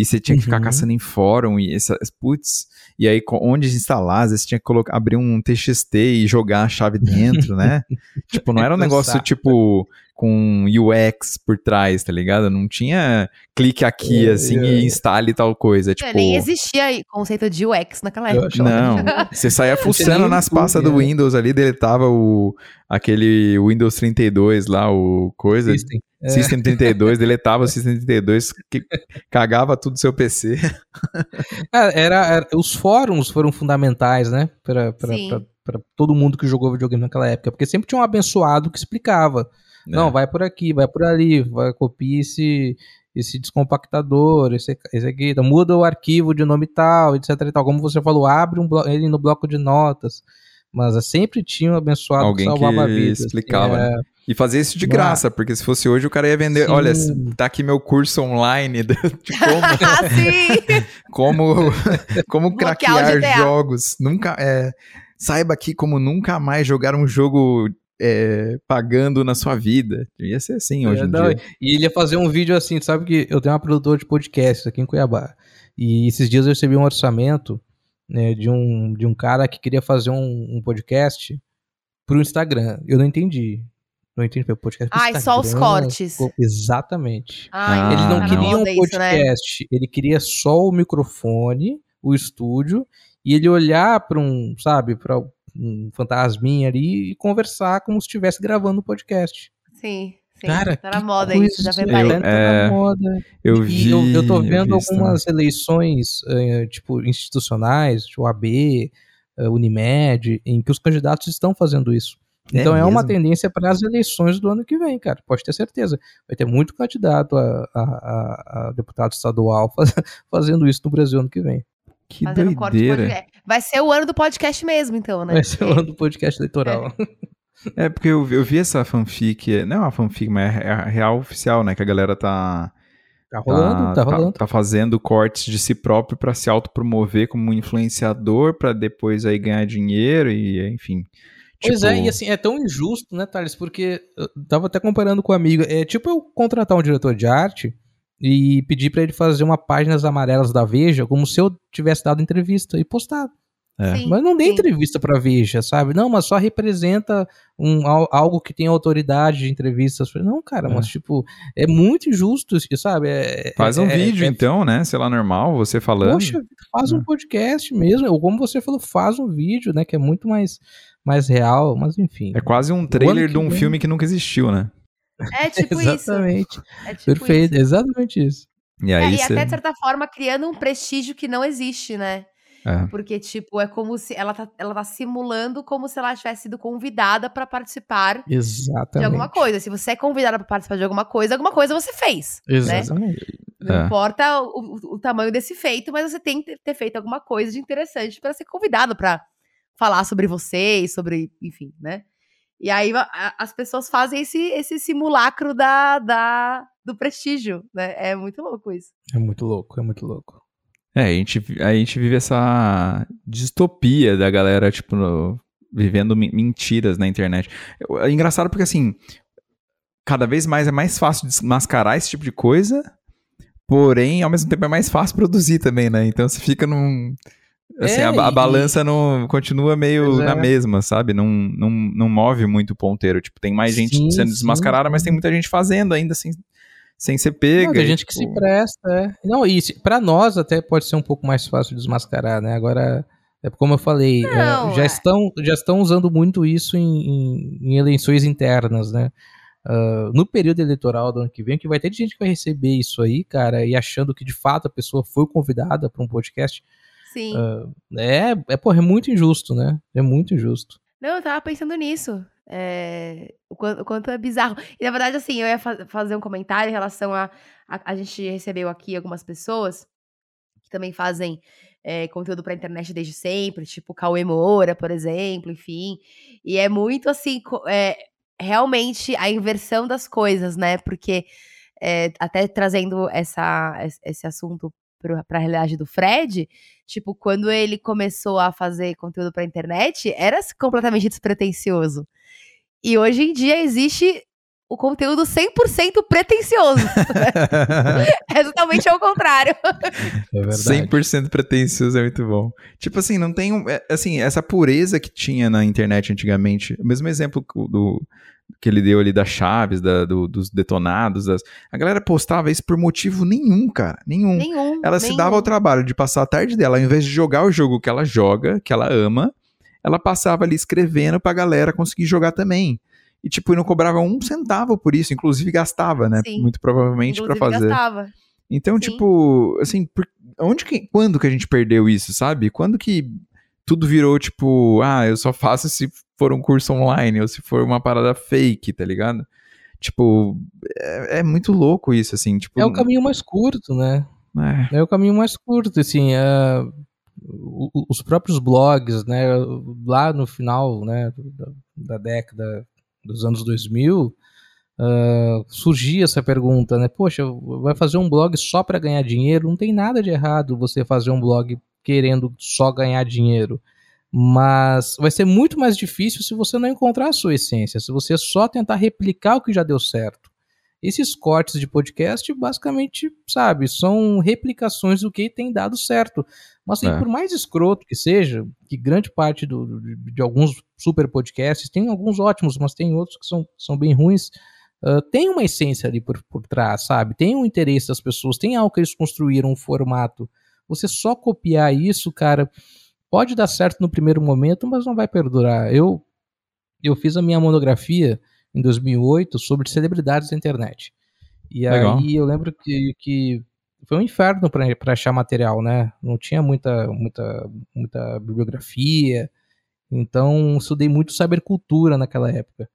S2: E você tinha que ficar
S3: Uhum.
S2: caçando em fórum e essas, putz, e aí onde instalar, vezes tinha que colocar, abrir um TXT e jogar a chave dentro, né? tipo, não era um negócio tipo com UX por trás, tá ligado? Não tinha clique aqui
S3: É,
S2: assim
S3: é.
S2: e instale tal coisa,
S1: É,
S2: tipo,
S1: nem existia aí conceito de UX naquela época.
S2: não, você saía fuçando nas pastas do
S3: é.
S2: Windows ali, deletava o aquele Windows 32 lá, o coisa,
S3: System. É.
S2: System 32, deletava o System 32, que cagava tudo do seu PC.
S3: Cara, era, era- os fóruns foram fundamentais, né? Pra, pra, pra- pra todo mundo que jogou videogame naquela época. Porque sempre tinha um abençoado que explicava. Não,
S2: É.
S3: vai por aqui, vai por ali, vai copia esse, esse descompactador, esse, esse aqui, então, muda o arquivo de nome tal, etc e tal. Como você falou, abre um ele no bloco de notas. Mas é, sempre tinha um abençoado
S2: Alguém
S3: que salvava
S2: que
S3: a vida. assim,
S2: explicava,
S3: é,
S2: né? E fazia isso de graça, porque se fosse hoje o cara ia vender,
S3: Sim.
S2: olha, tá aqui meu curso online de como
S1: ah,
S2: como, como craquear jogos. Nunca, é, saiba aqui como nunca mais jogar um jogo é, pagando na sua vida. Ia ser assim hoje
S3: É,
S2: em
S3: não,
S2: dia.
S3: E ele ia fazer um vídeo assim, sabe que eu tenho uma produtora de podcast aqui em Cuiabá. E esses dias eu recebi um orçamento né, de, um, de um cara que queria fazer um, um podcast pro Instagram. Eu não entendi. Não entendi. Foi podcast pro
S1: Ai, só os
S3: Instagram,
S1: cortes.
S3: co- Exatamente.
S1: Ai,
S3: ele
S2: Ah,
S3: não
S1: tá na
S3: queria um
S1: moda isso, né?
S3: podcast, ele queria só o microfone, o estúdio, e ele olhar para um, sabe, para um fantasminha ali e conversar como se estivesse gravando o podcast.
S1: Sim, sim.
S3: Cara,
S1: tá na moda isso, já reparei.
S2: Eu-
S3: tá
S2: é,
S3: na moda.
S2: Eu
S3: E
S2: vi.
S3: eu, eu tô
S2: vi
S3: vendo
S2: isso também.
S3: algumas eleições, eh, tipo, institucionais, tipo AB, eh, Unimed, em que os candidatos estão fazendo isso.
S2: É
S3: Então é, uma
S2: mesmo?
S3: tendência para as eleições do ano que vem, cara. Pode ter certeza. Vai ter muito candidato a, a- a- a deputado estadual faz- fazendo isso no Brasil ano que vem.
S2: Que
S1: Fazendo corte de
S2: doideira.
S1: podcast. Vai ser o ano do podcast mesmo, então, né?
S3: Vai ser o ano do podcast eleitoral.
S2: É, porque eu, vi- eu vi essa fanfic, não é uma fanfic, mas é a real oficial, né? Que a galera tá.
S3: Tá rolando, tá, rolando.
S2: tá fazendo cortes de si próprio pra se autopromover como um influenciador, pra depois aí ganhar dinheiro e, enfim.
S3: Pois
S2: Tipo,
S3: é, e assim, é tão injusto, né, Thales? Porque eu tava até comparando com um amigo. É tipo eu contratar um diretor de arte e pedir pra ele fazer uma páginas amarelas da Veja, como se eu tivesse dado entrevista e postado.
S2: É.
S1: Sim,
S3: Mas não dei
S1: sim.
S3: entrevista pra Veja, sabe? Não, mas só representa um, al- algo que tem autoridade de entrevistas. Não, cara,
S2: É.
S3: mas tipo, é muito injusto, isso, sabe? É-
S2: Faz um
S3: é-
S2: vídeo,
S3: é-
S2: então, né? Sei lá, normal, você falando.
S3: Poxa, faz
S2: É.
S3: um podcast mesmo. Ou como você falou, faz um vídeo, né? Que é muito mais, mais real, mas enfim.
S2: É quase um trailer de um
S3: vem-
S2: filme que nunca existiu, né?
S1: É tipo isso.
S3: Exatamente.
S1: É tipo
S3: Perfeito,
S1: isso.
S3: exatamente isso.
S2: E
S1: É,
S2: aí
S1: e
S2: você.
S1: até, de certa forma, criando um prestígio que não existe, né?
S2: É.
S1: Porque, tipo, é como se ela tá, ela tá simulando como se ela tivesse sido convidada pra participar
S3: Exatamente.
S1: de alguma coisa. Se você é convidada pra participar de alguma coisa, alguma coisa você fez. Né?
S3: Exatamente.
S1: Não
S2: É.
S1: importa o, o- o tamanho desse feito, mas você tem que ter feito alguma coisa de interessante pra ser convidado pra falar sobre você e sobre, enfim, né? E aí a- as pessoas fazem esse, esse simulacro da, da, do prestígio, né? É muito louco isso.
S3: É muito louco, é muito louco.
S2: É, a gente, a gente vive essa distopia da galera, tipo, no- vivendo mentiras na internet. É engraçado porque, assim, cada vez mais é mais fácil desmascarar esse tipo de coisa, porém, ao mesmo tempo é mais fácil produzir também, né? Então você fica num. Assim,
S3: É,
S2: a, a
S3: e-
S2: balança não continua meio
S3: é.
S2: na mesma, sabe? Não, não, não move muito o ponteiro. Tipo, tem mais gente
S3: Sim,
S2: sendo
S3: sim,
S2: desmascarada, mas
S3: sim.
S2: tem muita gente fazendo ainda sem, sem ser pega.
S3: Não, tem
S2: e,
S3: gente que se
S2: tipo,
S3: presta, é. Não, e pra nós até pode ser um pouco mais fácil de desmascarar, né? Agora, é como eu falei, é,
S1: Não,
S3: já,
S1: é.
S3: estão, já estão usando muito isso em, em- em eleições internas, né? uh, no período eleitoral do ano que vem, que vai ter gente que vai receber isso aí, cara, e achando que de fato a pessoa foi convidada para um podcast.
S1: Sim.
S3: Uh, é, é, porra, é muito injusto, né? É muito injusto.
S1: Não, eu tava pensando nisso. É, o, quanto, o, quanto, é bizarro. E na verdade, assim, eu ia fa fazer um comentário em relação a, a. A gente recebeu aqui algumas pessoas que também fazem é, conteúdo pra internet desde sempre, tipo Cauê Moura, por exemplo, enfim. E é muito assim, é, realmente a inversão das coisas, né? Porque é, até trazendo essa, esse assunto para a realidade do Fred, tipo, quando ele começou a fazer conteúdo para internet, era completamente despretensioso. E hoje em dia existe o conteúdo 100% pretencioso. é totalmente ao contrário.
S2: É verdade. 100% pretencioso é muito bom. Tipo assim, não tem, é, assim, essa pureza que tinha na internet antigamente. O mesmo exemplo do que ele deu ali das chaves, da, do, dos detonados. Das... A galera postava isso por motivo nenhum, cara. Nenhum.
S1: Nenhum.
S2: Ela
S1: nenhum.
S2: se dava ao trabalho de passar a tarde dela, ao invés de jogar o jogo que ela joga, que ela ama, ela passava ali escrevendo pra galera conseguir jogar também. E, tipo, não cobrava um centavo por isso, inclusive gastava, né?
S1: Sim.
S2: Muito provavelmente para fazer.
S1: Gastava.
S2: Então,
S1: Sim.
S2: tipo, assim, por... onde que, quando que a gente perdeu isso, sabe? Quando que tudo virou, tipo, ah, eu só faço se for um curso online ou se for uma parada fake, tá ligado? Tipo, é, é muito louco isso, assim, tipo...
S3: É o caminho mais curto, né?
S2: É,
S3: é o caminho mais curto, assim, uh, os próprios blogs, né, lá no final, né, da, da década dos anos 2000, uh, surgia essa pergunta, né, poxa, vai fazer um blog só para ganhar dinheiro? Não tem nada de errado você fazer um blog querendo só ganhar dinheiro. Mas vai ser muito mais difícil se você não encontrar a sua essência, se você só tentar replicar o que já deu certo. Esses cortes de podcast, basicamente, sabe, são replicações do que tem dado certo. Mas, assim, é. por mais escroto que seja, que grande parte do, de, de, alguns super podcasts, tem alguns ótimos, mas tem outros que são, são bem ruins, uh, tem uma essência ali por, por trás, sabe? Tem um interesse das pessoas, tem algo que eles construíram, um formato. Você só copiar isso, cara, pode dar certo no primeiro momento, mas não vai perdurar. Eu, eu fiz a minha monografia em 2008 sobre celebridades da internet. E Legal. aí eu lembro que, que foi um inferno para achar material, né? Não tinha muita, muita, muita bibliografia. Então estudei muito cybercultura naquela época.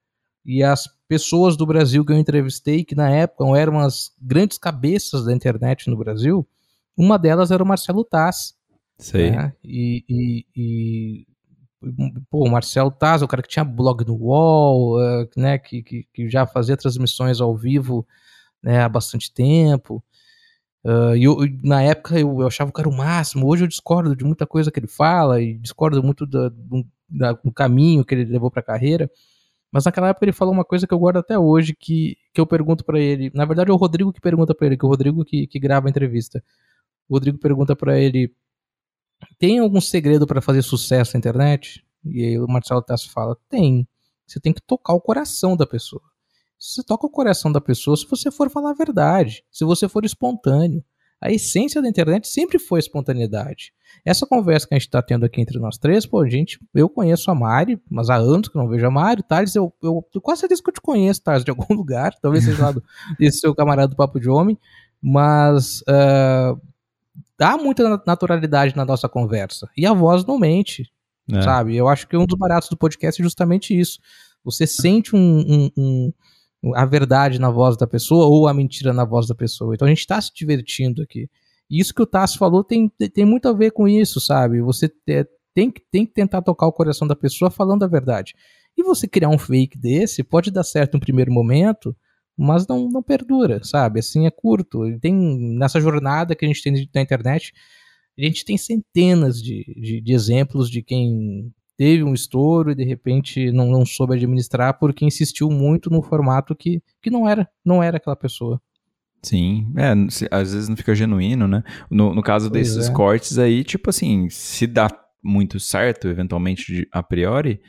S3: E as pessoas do Brasil que eu entrevistei, que na época eram as grandes cabeças da internet no Brasil, uma delas era o Marcelo Taz.
S2: Sei.
S3: Né? E, e, e, pô, o Marcelo Taz, o cara que tinha blog no UOL, uh, né, que, que, que, já fazia transmissões ao vivo né, há bastante tempo. Uh, e eu, na época eu, eu, achava o cara o máximo. Hoje eu discordo de muita coisa que ele fala e discordo muito da, do, da, do caminho que ele levou para a carreira. Mas naquela época ele falou uma coisa que eu guardo até hoje, que, que eu pergunto para ele. Na verdade é o Rodrigo que pergunta para ele, que é o Rodrigo que, que grava a entrevista. O Rodrigo pergunta para ele: tem algum segredo para fazer sucesso na internet? E aí o Marcelo Tassi fala: tem. Você tem que tocar o coração da pessoa. Você toca o coração da pessoa se você for falar a verdade, se você for espontâneo. A essência da internet sempre foi a espontaneidade. Essa conversa que a gente está tendo aqui entre nós três, pô, gente, eu conheço a Mari, mas há anos que não vejo a Mari. Thales, eu, eu, eu quase certeza que eu te conheço, Thales, de algum lugar. Talvez seja lá do, desse seu camarada do Papo de Homem. Mas uh, dá muita naturalidade na nossa conversa. E a voz não mente, é. sabe? Eu acho que um dos baratos do podcast é justamente isso. Você sente um, um, um, a verdade na voz da pessoa ou a mentira na voz da pessoa. Então a gente está se divertindo aqui. E isso que o Tassi falou tem, tem muito a ver com isso, sabe? Você tem, tem que tentar tocar o coração da pessoa falando a verdade. E você criar um fake desse pode dar certo no primeiro momento, mas não, não perdura, sabe? Assim é curto. E tem nessa jornada que a gente tem na internet, a gente tem centenas de, de, de, exemplos de quem teve um estouro e de repente não, não soube administrar porque insistiu muito no formato que, que não era não era aquela pessoa.
S2: Sim, é, às vezes não fica genuíno, né? No, no caso pois desses é. cortes aí, tipo assim, se dá muito certo, eventualmente, a priori,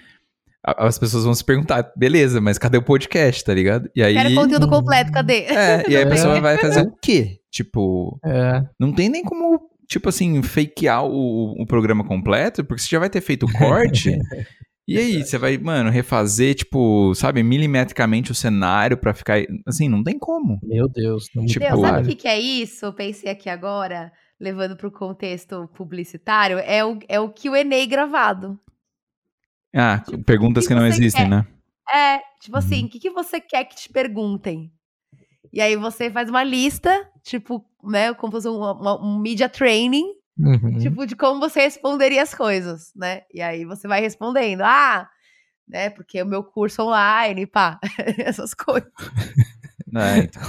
S2: as pessoas vão se perguntar, beleza, mas cadê o podcast, tá ligado? E aí.
S1: Quero conteúdo completo, cadê?
S2: É, e aí a pessoa vai fazer o quê? Tipo. É. Não tem nem como, tipo assim, fakear o, o programa completo, porque você já vai ter feito o corte. E aí, você vai, mano, refazer, tipo, sabe, milimetricamente o cenário pra ficar. Assim, não tem como.
S3: Meu Deus. Não
S2: Tipo,
S1: Meu, sabe o que, que é isso? Eu pensei aqui agora, levando pro contexto publicitário, é o, é o Q&A gravado.
S2: Ah,
S1: Tipo,
S2: perguntas que
S1: que
S2: não existem,
S1: quer?
S2: né?
S1: É, tipo
S2: Uhum.
S1: assim, o que, que você quer que te perguntem? E aí você faz uma lista, tipo, né, como se fosse um, uma- um media training,
S3: Uhum.
S1: tipo, de como você responderia as coisas, né? E aí você vai respondendo, ah, né, porque o meu curso online, pá, essas coisas.
S2: É, então.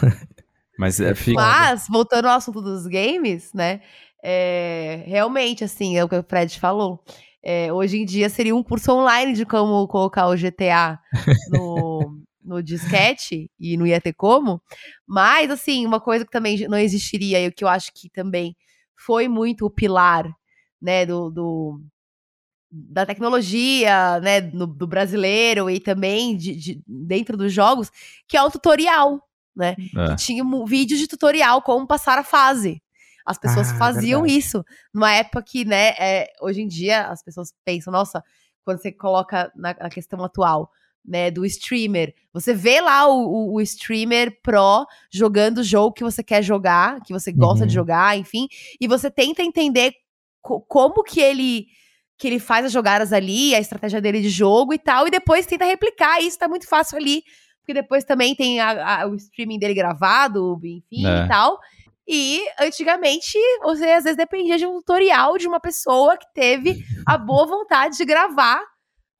S2: Mas é, fica.
S1: Mas, voltando ao assunto dos games, né? é, realmente, assim, é o que o Fred falou. É, hoje em dia seria um curso online de como colocar o GTA no, no disquete e não ia ter como. Mas, assim, uma coisa que também não existiria e o que eu acho que também foi muito o pilar, né, do, do- da tecnologia, né, no- do brasileiro e também de, de- dentro dos jogos, que é o tutorial, né?
S2: É.
S1: tinha mu- vídeos de tutorial como passar a fase. As pessoas
S3: Ah,
S1: faziam
S3: verdade.
S1: isso numa época que, né, é, hoje em dia as pessoas pensam, nossa, quando você coloca na, na questão atual, né, do streamer, você vê lá o, o- o streamer pro jogando o jogo que você quer jogar, que você gosta
S3: Uhum.
S1: de jogar, enfim, e você tenta entender co- como que ele que ele faz as jogadas ali, a estratégia dele de jogo e tal, e depois tenta replicar, e isso tá muito fácil ali, porque depois também tem a- a- o streaming dele gravado, enfim,
S2: É.
S1: e tal. E antigamente você às vezes dependia de um tutorial de uma pessoa que teve a boa vontade de gravar,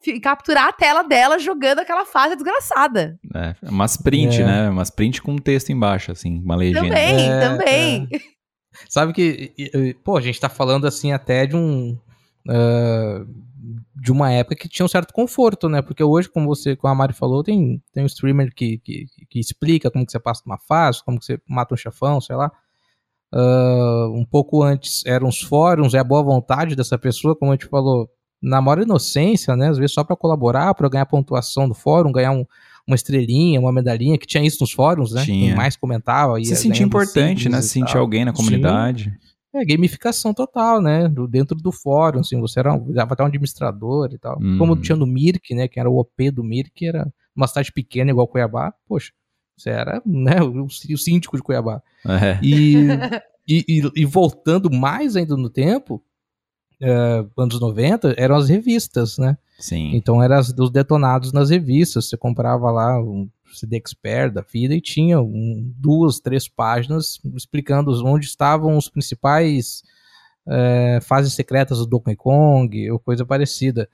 S1: fi- capturar a tela dela jogando aquela fase desgraçada.
S2: É, umas print,
S3: É.
S2: né? Umas print com texto embaixo, assim, uma legenda.
S1: Também,
S3: É,
S1: também.
S3: Sabe que, e- e- pô, a gente tá falando assim até de um. ah, de uma época que tinha um certo conforto, né? Porque hoje, como você, como a Mari falou, tem, tem um streamer que, que, que explica como que você passa uma fase, como que você mata um chefão, sei lá. Ah, um pouco antes eram os fóruns, é a boa vontade dessa pessoa, como a gente falou, na maior inocência, né? Às vezes só para colaborar, para ganhar pontuação do fórum, ganhar um- uma estrelinha, uma medalhinha, que tinha isso nos fóruns, né?
S2: Tinha.
S3: Quem mais comentava.
S2: Se sentir importante, né? Se sentir alguém na
S3: Sim.
S2: comunidade.
S3: É, gamificação total, né? Do, dentro do fórum, assim, você era um, até um administrador e tal.
S2: Hum.
S3: Como tinha no Mirk, né? Que era o OP do Mirk, era uma cidade pequena igual Cuiabá, poxa, você era, né, o, o síndico de Cuiabá.
S2: É.
S3: E, e, e- e voltando mais ainda no tempo, é, anos 90, eram as revistas, né?
S2: Sim.
S3: Então eram as dos detonados nas revistas. Você comprava lá um CD Expert da vida e tinha um- duas, três páginas explicando onde estavam os principais é, fases secretas do Donkey Kong ou coisa parecida.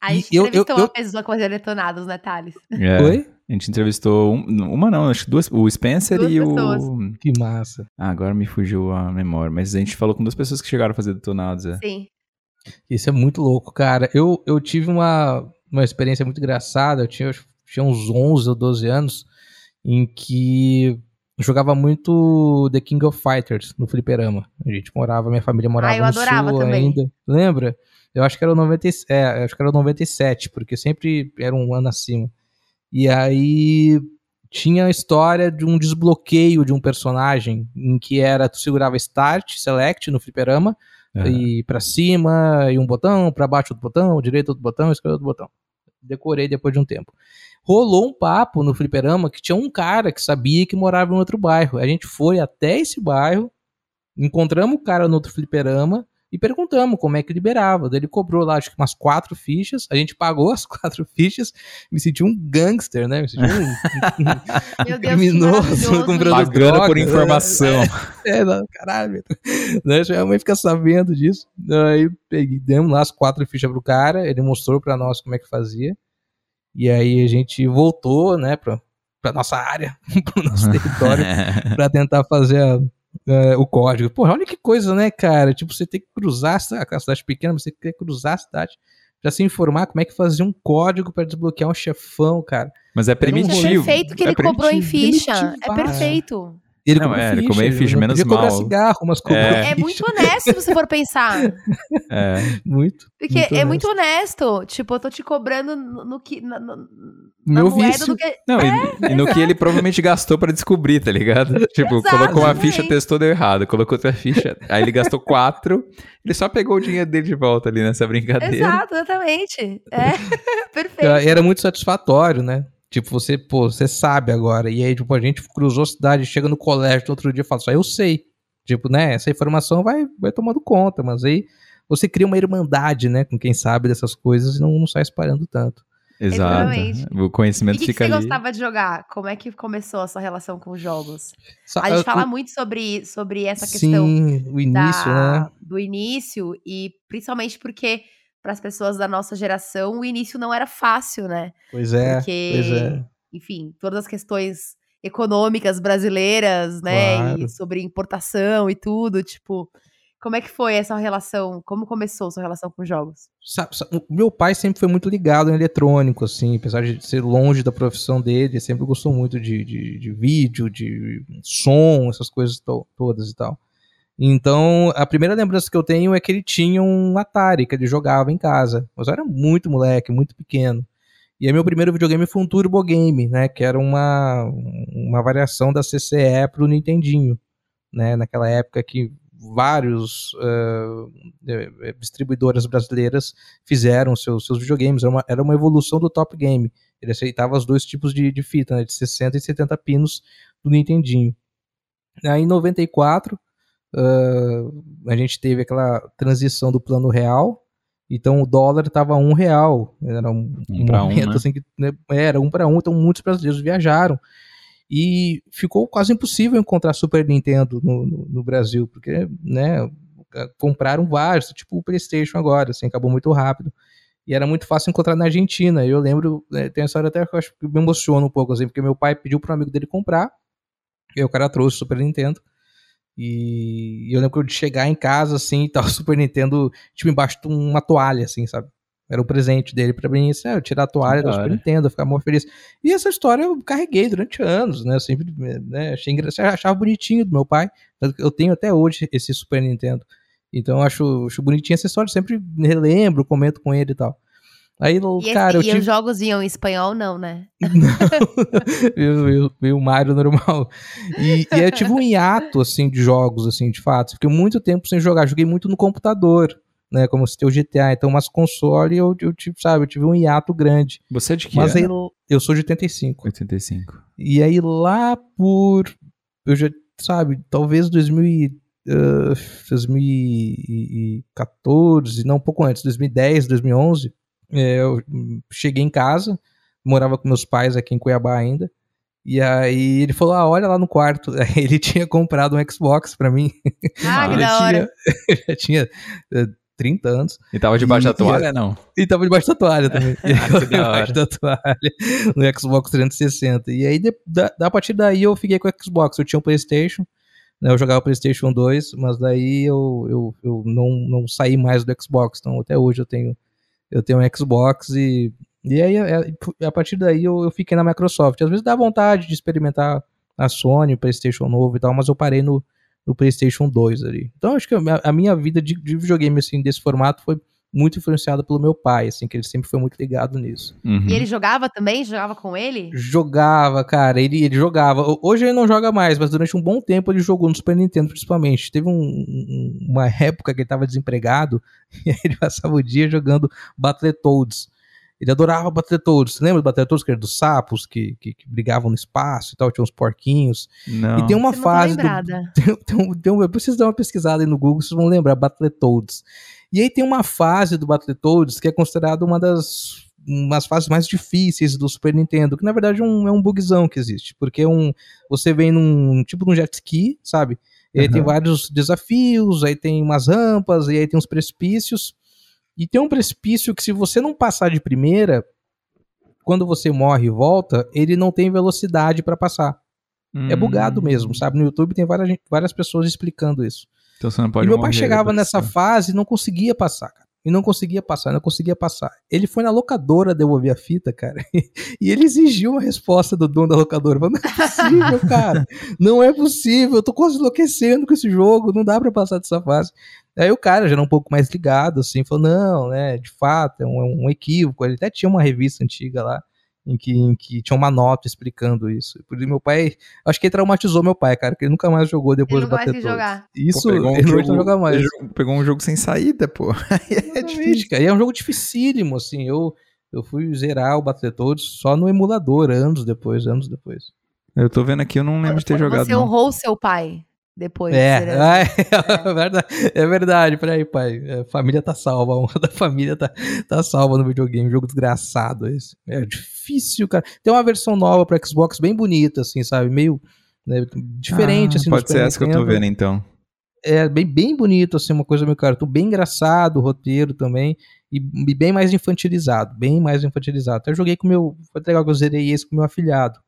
S1: A gente
S3: E eu- eu-
S1: entrevistou
S3: eu-
S1: uma pessoa com detonados, né, Thales?
S2: É.
S3: Oi?
S2: A gente entrevistou um- uma não, acho que duas, o Spencer
S1: Duas
S2: e
S1: pessoas.
S2: o.
S3: Que massa.
S2: Ah, agora me fugiu a memória, mas a gente falou com duas pessoas que chegaram a fazer detonados, é.
S1: Sim.
S3: Isso é muito louco, cara. Eu, eu tive uma, uma experiência muito engraçada. Eu tinha, eu tinha uns 11 ou 12 anos em que eu jogava muito The King of Fighters no fliperama. A gente morava, minha família morava
S1: Ah, eu
S3: no
S1: adorava
S3: sul
S1: também.
S3: ainda. Lembra? Eu acho que era o 90, e- é, acho que era o 97, porque sempre era um ano acima. E aí tinha a história de um desbloqueio de um personagem em que era tu segurava Start, Select no fliperama e pra cima, e um botão, pra baixo outro botão, direito outro botão, esquerda outro botão. Decorei depois de um tempo. Rolou um papo no fliperama que tinha um cara que sabia que morava em outro bairro. A gente foi até esse bairro, encontramos o cara no outro fliperama e perguntamos como é que liberava. Daí ele cobrou lá, acho que umas quatro fichas. A gente pagou as quatro fichas. Me senti um gangster, né? Me senti um,
S1: que
S3: criminoso comprando.
S2: Pagando
S3: droga,
S2: por informação.
S3: É, não, caralho, meu. Né, Minha mãe fica sabendo disso. Aí peguei, demos lá as quatro fichas pro cara, ele mostrou pra nós como é que fazia. E aí a gente voltou, né, pra, pra nossa área, pro nosso território, pra tentar fazer a- é, o código. Porra, olha que coisa, né, cara? Tipo, você tem que cruzar a cidade, pequena, você tem que cruzar a cidade pra se informar como é que fazia um código pra desbloquear um chefão, cara.
S2: Mas é
S1: Gente, é
S2: primitivo.
S1: perfeito que
S2: é
S1: ele cobrou em
S2: primitivo.
S1: ficha. É perfeito.
S3: Ele
S2: Não,
S3: comeu
S2: é, ele
S3: ficha,
S2: comeu ficha, menos mal.
S3: cigarro, mas cobrou
S2: É.
S1: É muito honesto se você for pensar.
S2: É.
S3: Muito.
S1: Porque
S3: Muito
S1: é muito honesto. Tipo, eu tô te cobrando no, no que. Na, na- na
S3: Meu vício.
S1: do que.
S2: Não, e, e no que ele provavelmente gastou pra descobrir, tá ligado? Tipo,
S1: Exato,
S2: colocou uma ficha, testou, deu errado. Colocou outra ficha, aí ele gastou quatro. Ele só pegou o dinheiro dele de volta ali nessa brincadeira.
S1: Exato, exatamente. É. Perfeito.
S3: Era muito satisfatório, né? Tipo, você, pô, você sabe agora. E aí, tipo, a gente cruzou a cidade, chega no colégio no outro dia e fala só, eu sei. Tipo, né? Essa informação vai, vai tomando conta, mas aí você cria uma irmandade, né? Com quem sabe dessas coisas e não, não sai espalhando tanto.
S2: Exato.
S1: Exatamente.
S2: O
S1: E
S2: conhecimento
S1: o que, que
S2: fica
S1: você
S2: ali.
S1: gostava de jogar? Como é que começou a sua relação com os jogos?
S3: Só-
S1: A gente
S3: eu-
S1: fala muito sobre, sobre essa questão
S3: Sim, o início,
S1: da-
S3: né?
S1: do início e principalmente porque para as pessoas da nossa geração o início não era fácil, né?
S3: Pois é,
S1: Porque,
S3: pois é.
S1: enfim, todas as questões econômicas brasileiras, né?
S3: Claro.
S1: E sobre importação e tudo, tipo, como é que foi essa relação? Como começou sua relação com jogos?
S3: Sabe- sabe, o meu pai sempre foi muito ligado em eletrônico, assim, apesar de ser longe da profissão dele, ele sempre gostou muito de, de, de vídeo, de som, essas coisas to- todas e tal. Então, a primeira lembrança que eu tenho é que ele tinha um Atari que ele jogava em casa. Mas eu era muito moleque, muito pequeno. E aí meu primeiro videogame foi um Turbo Game, né? Que era uma, uma variação da CCE pro Nintendinho. Né, naquela época que vários eh, distribuidoras brasileiras fizeram seus, seus videogames. Era uma, era uma evolução do Top Game. Ele aceitava os dois tipos de, de fita, né, de 60 e 70 pinos do Nintendinho. Aí em 94, ah, a gente teve aquela transição do plano real. Então o dólar estava um real. Era um,
S2: Um um,
S3: momento
S2: né?
S3: assim que né, era um para um. Então muitos brasileiros viajaram. E ficou quase impossível encontrar Super Nintendo no, no, no Brasil, porque, né, compraram vários, tipo o PlayStation agora, assim, acabou muito rápido. E era muito fácil encontrar na Argentina. Eu lembro, né, tem uma história até que eu acho que me emociona um pouco, assim, porque meu pai pediu para um amigo dele comprar, e o cara trouxe o Super Nintendo. E eu lembro de chegar em casa, assim, e tal, o Super Nintendo, tipo, embaixo de uma toalha, assim, sabe? Era o presente dele pra mim, assim, ah, eu tirar a toalha
S2: da
S3: do Super. Nintendo, ficar mó feliz. E essa história eu carreguei durante anos, né? Eu sempre né, achei engraçado, achava bonitinho do meu pai. Eu tenho até hoje esse Super Nintendo. Então eu acho, acho bonitinha essa história, sempre relembro, comento com ele e tal. Aí,
S1: E,
S3: cara, eu
S1: esse- e
S3: tive.
S1: os jogos iam em espanhol, não, né?
S3: eu, eu, eu, o Mario normal. E, e eu tive um hiato, assim, de jogos, assim, de fato. Fiquei muito tempo sem jogar. Joguei muito no computador, né? Como se tem o GTA. Então, mas console, eu, eu tive, sabe, eu tive um hiato grande.
S2: Você é de que
S3: Mas aí, eu sou de 85.
S2: 85.
S3: E aí, lá por. Eu já, sabe, talvez 2000 e, ah, 2014, não, um pouco antes, 2010, 2011, é, eu hum, cheguei em casa, morava com meus pais aqui em Cuiabá ainda. E aí ele falou: Ah, olha lá no quarto. Aí ele tinha comprado um Xbox pra mim.
S1: Ah, que da hora.
S3: tinha, eu tinha eh, 30 anos.
S2: E tava debaixo
S3: E-
S2: da toalha, não?
S3: E tava debaixo da toalha também. E
S2: Ah, que da
S3: debaixo
S2: hora.
S3: da toalha no Xbox 360. E aí, de, da, da partir daí, eu fiquei com o Xbox. Eu tinha um PlayStation, né, eu jogava PlayStation 2, mas daí eu, eu, eu não, não saí mais do Xbox. Então, até hoje eu tenho, eu tenho um Xbox e. E aí, é, a partir daí, eu, fiquei na Microsoft. Às vezes dá vontade de experimentar a Sony, o PlayStation novo e tal, mas eu parei no, no PlayStation 2 ali. Então, acho que a, minha- a minha vida de, de videogame, assim, desse formato foi muito influenciada pelo meu pai, assim, que ele sempre foi muito ligado nisso.
S2: Uhum.
S1: E ele jogava também? Jogava com ele?
S3: Jogava, cara, ele, ele jogava. Ho- Hoje ele não joga mais, mas durante um bom tempo ele jogou no Super Nintendo, principalmente. Teve um- um- uma época que ele tava desempregado e aí ele passava o dia jogando Battletoads. Ele adorava Battletoads. Você lembra do Battletoads, que era dos sapos que, que, que brigavam no espaço e tal, tinha uns porquinhos.
S2: Não.
S3: E tem uma
S1: Você não
S3: fase
S1: tô
S3: do,
S1: lembrada.
S3: tem, tem um- tem um- eu preciso dar uma pesquisada aí no Google, vocês vão lembrar, Battletoads. E aí tem uma fase do Battletoads que é considerada uma das umas fases mais difíceis do Super Nintendo, que na verdade é um, é um bugzão que existe, porque é um, você vem num tipo num jet ski, sabe? E aí tem
S2: Aham.
S3: vários desafios, aí tem umas rampas, e aí tem uns precipícios. E tem um precipício que se você não passar de primeira, quando você morre e volta, ele não tem velocidade para passar. É bugado
S2: Hum.
S3: mesmo, sabe? No YouTube tem várias, várias pessoas explicando isso.
S2: Então você não pode
S3: e meu pai chegava nessa fase e não conseguia passar, cara. e não conseguia passar, não conseguia passar. Ele foi na locadora devolver a fita, cara, e ele exigiu uma resposta do dono da locadora. Falou, não é possível, cara, não é possível, eu tô quase enlouquecendo com esse jogo, não dá para passar dessa fase. Aí o cara já era um pouco mais ligado, assim, falou, não, né, de fato, é um, é um equívoco. Ele até tinha uma revista antiga lá, em que, em que tinha uma nota explicando isso. Por isso, meu pai, acho que ele traumatizou meu pai, cara, que ele nunca mais jogou depois de bater. Jogar. Isso, pô,
S2: um
S3: ele
S2: jogo,
S3: não joga mais.
S2: Ele pegou um jogo sem saída, pô.
S3: é difícil, cara. E é um jogo dificílimo, assim. Eu, eu fui zerar o Battletoads só no emulador, anos depois, anos depois.
S2: Eu tô vendo aqui, eu não lembro de ter
S1: Você
S2: jogado.
S1: Você honrou seu pai depois.
S3: É, é, é, verdade, é verdade. Peraí, pai. A família tá salva, a honra da família tá, tá salva no videogame. Jogo desgraçado esse. É difícil, cara. Tem uma versão nova pra Xbox bem bonita, assim, sabe? Meio né, diferente,
S2: ah,
S3: assim.
S2: Pode ser essa que eu tô vendo, então.
S3: É bem, bem bonito, assim, uma coisa meio cara. Tô bem engraçado o roteiro também. E, e, bem mais infantilizado. Bem mais infantilizado. Até joguei com meu. Foi legal que eu zerei esse com meu afilhado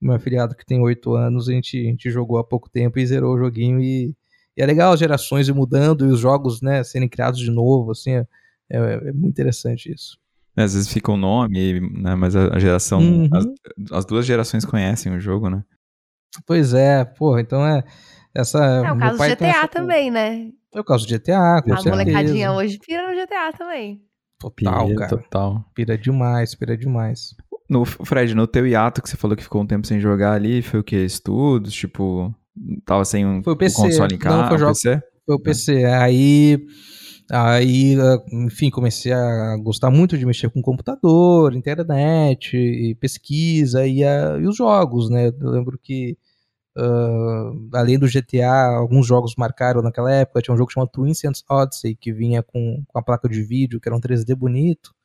S3: meu afiliado que tem oito anos, a gente, a gente jogou há pouco tempo e zerou o joguinho e, e é legal as gerações ir mudando e os jogos, né, serem criados de novo, assim, é, é, é muito interessante isso.
S2: Às vezes fica o um nome, né, mas a, a geração, uhum. as, as, duas gerações conhecem o jogo, né?
S3: Pois é, porra, então é essa...
S1: É o caso do GTA essa, também, né?
S3: É o caso do GTA, com
S1: A certeza. molecadinha hoje pira no GTA também.
S3: Total,
S2: pira,
S3: cara.
S2: Total.
S3: Pira demais, pira demais.
S2: No, Fred, no teu hiato que você falou que ficou um tempo sem jogar ali, foi o quê? Estudos? Tipo, tava sem um,
S3: foi o PC.
S2: console em casa?
S3: Não, foi,
S2: o PC?
S3: Foi o PC. Aí, aí, enfim, comecei a gostar muito de mexer com computador, internet, e pesquisa e, a, e os jogos, né? Eu lembro que, uh, além do GTA, alguns jogos marcaram naquela época. Tinha um jogo chamado Twin Sense Odyssey, que vinha com, com a placa de vídeo, que era um 3D bonito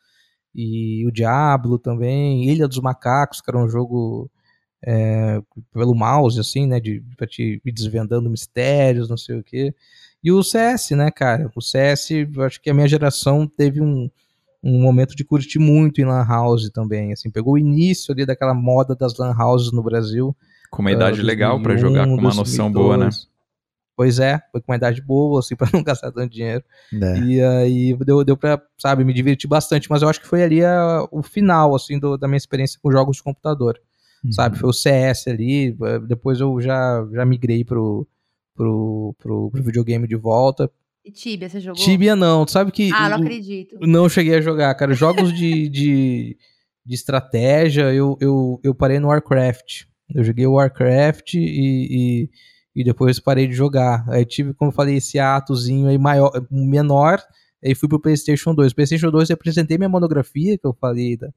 S3: e o Diablo também, Ilha dos Macacos, que era um jogo é, pelo mouse, assim, né, de, pra te ir desvendando mistérios, não sei o quê. E o CS, né, cara, o CS, eu acho que a minha geração teve um, um momento de curtir muito em Lan House também, assim, pegou o início ali daquela moda das Lan Houses no Brasil.
S2: Com uma idade uh, legal para jogar, com uma noção 2002. boa, né?
S3: Pois é, foi com uma idade boa, assim, pra não gastar tanto dinheiro. É. E aí deu, deu pra, sabe, me divertir bastante, mas eu acho que foi ali a, o final, assim, do, da minha experiência com jogos de computador. Uhum. Sabe, foi o CS ali, eh, depois eu já, já migrei pro, pro, pro, pro videogame de volta.
S1: E Tibia, você jogou?
S3: Tibia não, sabe que...
S1: Ah, não acredito.
S3: Não cheguei a jogar, cara. Jogos de, de, de estratégia, eu, eu, eu parei no Warcraft. Eu joguei o Warcraft e, e e depois parei de jogar. Aí tive, como eu falei, esse atozinho aí maior, menor, aí fui pro PlayStation 2. PlayStation 2 eu apresentei minha monografia, que eu falei da,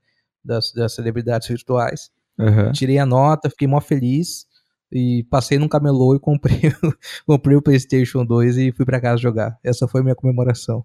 S3: das, das celebridades virtuais.
S2: Uhum.
S3: Tirei a nota, fiquei mó feliz. E passei num camelô e comprei, comprei o PlayStation 2 e fui para casa jogar. Essa foi minha comemoração.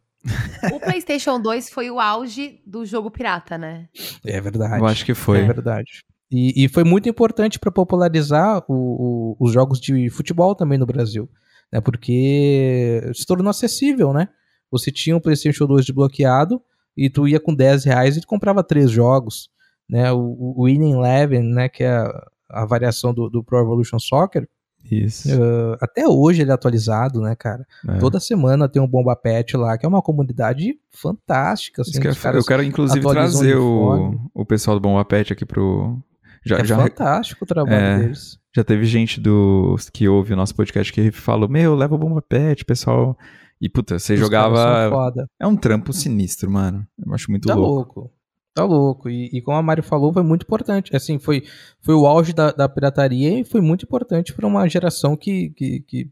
S1: O PlayStation 2 foi o auge do jogo pirata, né?
S3: É verdade.
S2: Eu acho que foi.
S3: É verdade. E, e foi muito importante para popularizar o, o, os jogos de futebol também no Brasil, né? Porque se tornou acessível, né? Você tinha um PlayStation 2 desbloqueado e tu ia com 10 reais e tu comprava três jogos, né? O, o Winning Eleven, né? Que é a, a variação do, do, Pro Evolution Soccer.
S2: Isso.
S3: Uh, até hoje ele é atualizado, né, cara? É. Toda semana tem um Bomba Pet lá, que é uma comunidade fantástica. Assim,
S2: que eu, eu quero, inclusive, trazer o, o pessoal do Bomba Pet aqui pro,
S3: já, é já, fantástico o trabalho é, deles.
S2: Já teve gente do, que ouve o nosso podcast que falou: Meu, leva o bomba pet, pessoal. E puta, você Os jogava. É um trampo sinistro, mano. Eu acho muito
S3: tá
S2: louco.
S3: louco. Tá louco. E, e, como a Mari falou, foi muito importante. Assim, foi, foi o auge da, da pirataria e foi muito importante para uma geração que, que, que,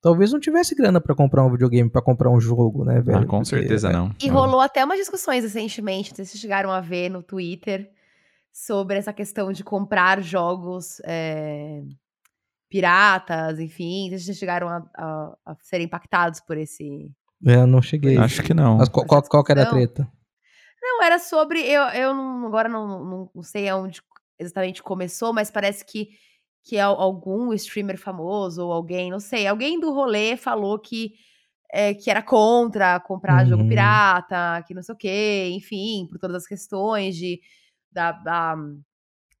S3: talvez não tivesse grana para comprar um videogame, para comprar um jogo, né, velho? Ah,
S2: com Porque, certeza
S3: é.
S2: não.
S1: E rolou até umas discussões recentemente, não sei se vocês chegaram a ver no Twitter, sobre essa questão de comprar jogos é, piratas, enfim. Vocês chegaram a, a, a serem impactados por esse.
S3: É, não cheguei.
S2: Acho que não.
S3: Mas qual, qual, qual que era a treta?
S1: Não, era sobre. Eu, eu não, agora não, não, não sei aonde exatamente começou, mas parece que, que algum streamer famoso ou alguém, não sei, alguém do rolê falou que. É, que era contra comprar uhum. jogo pirata, que não sei o quê, enfim, por todas as questões de da, da,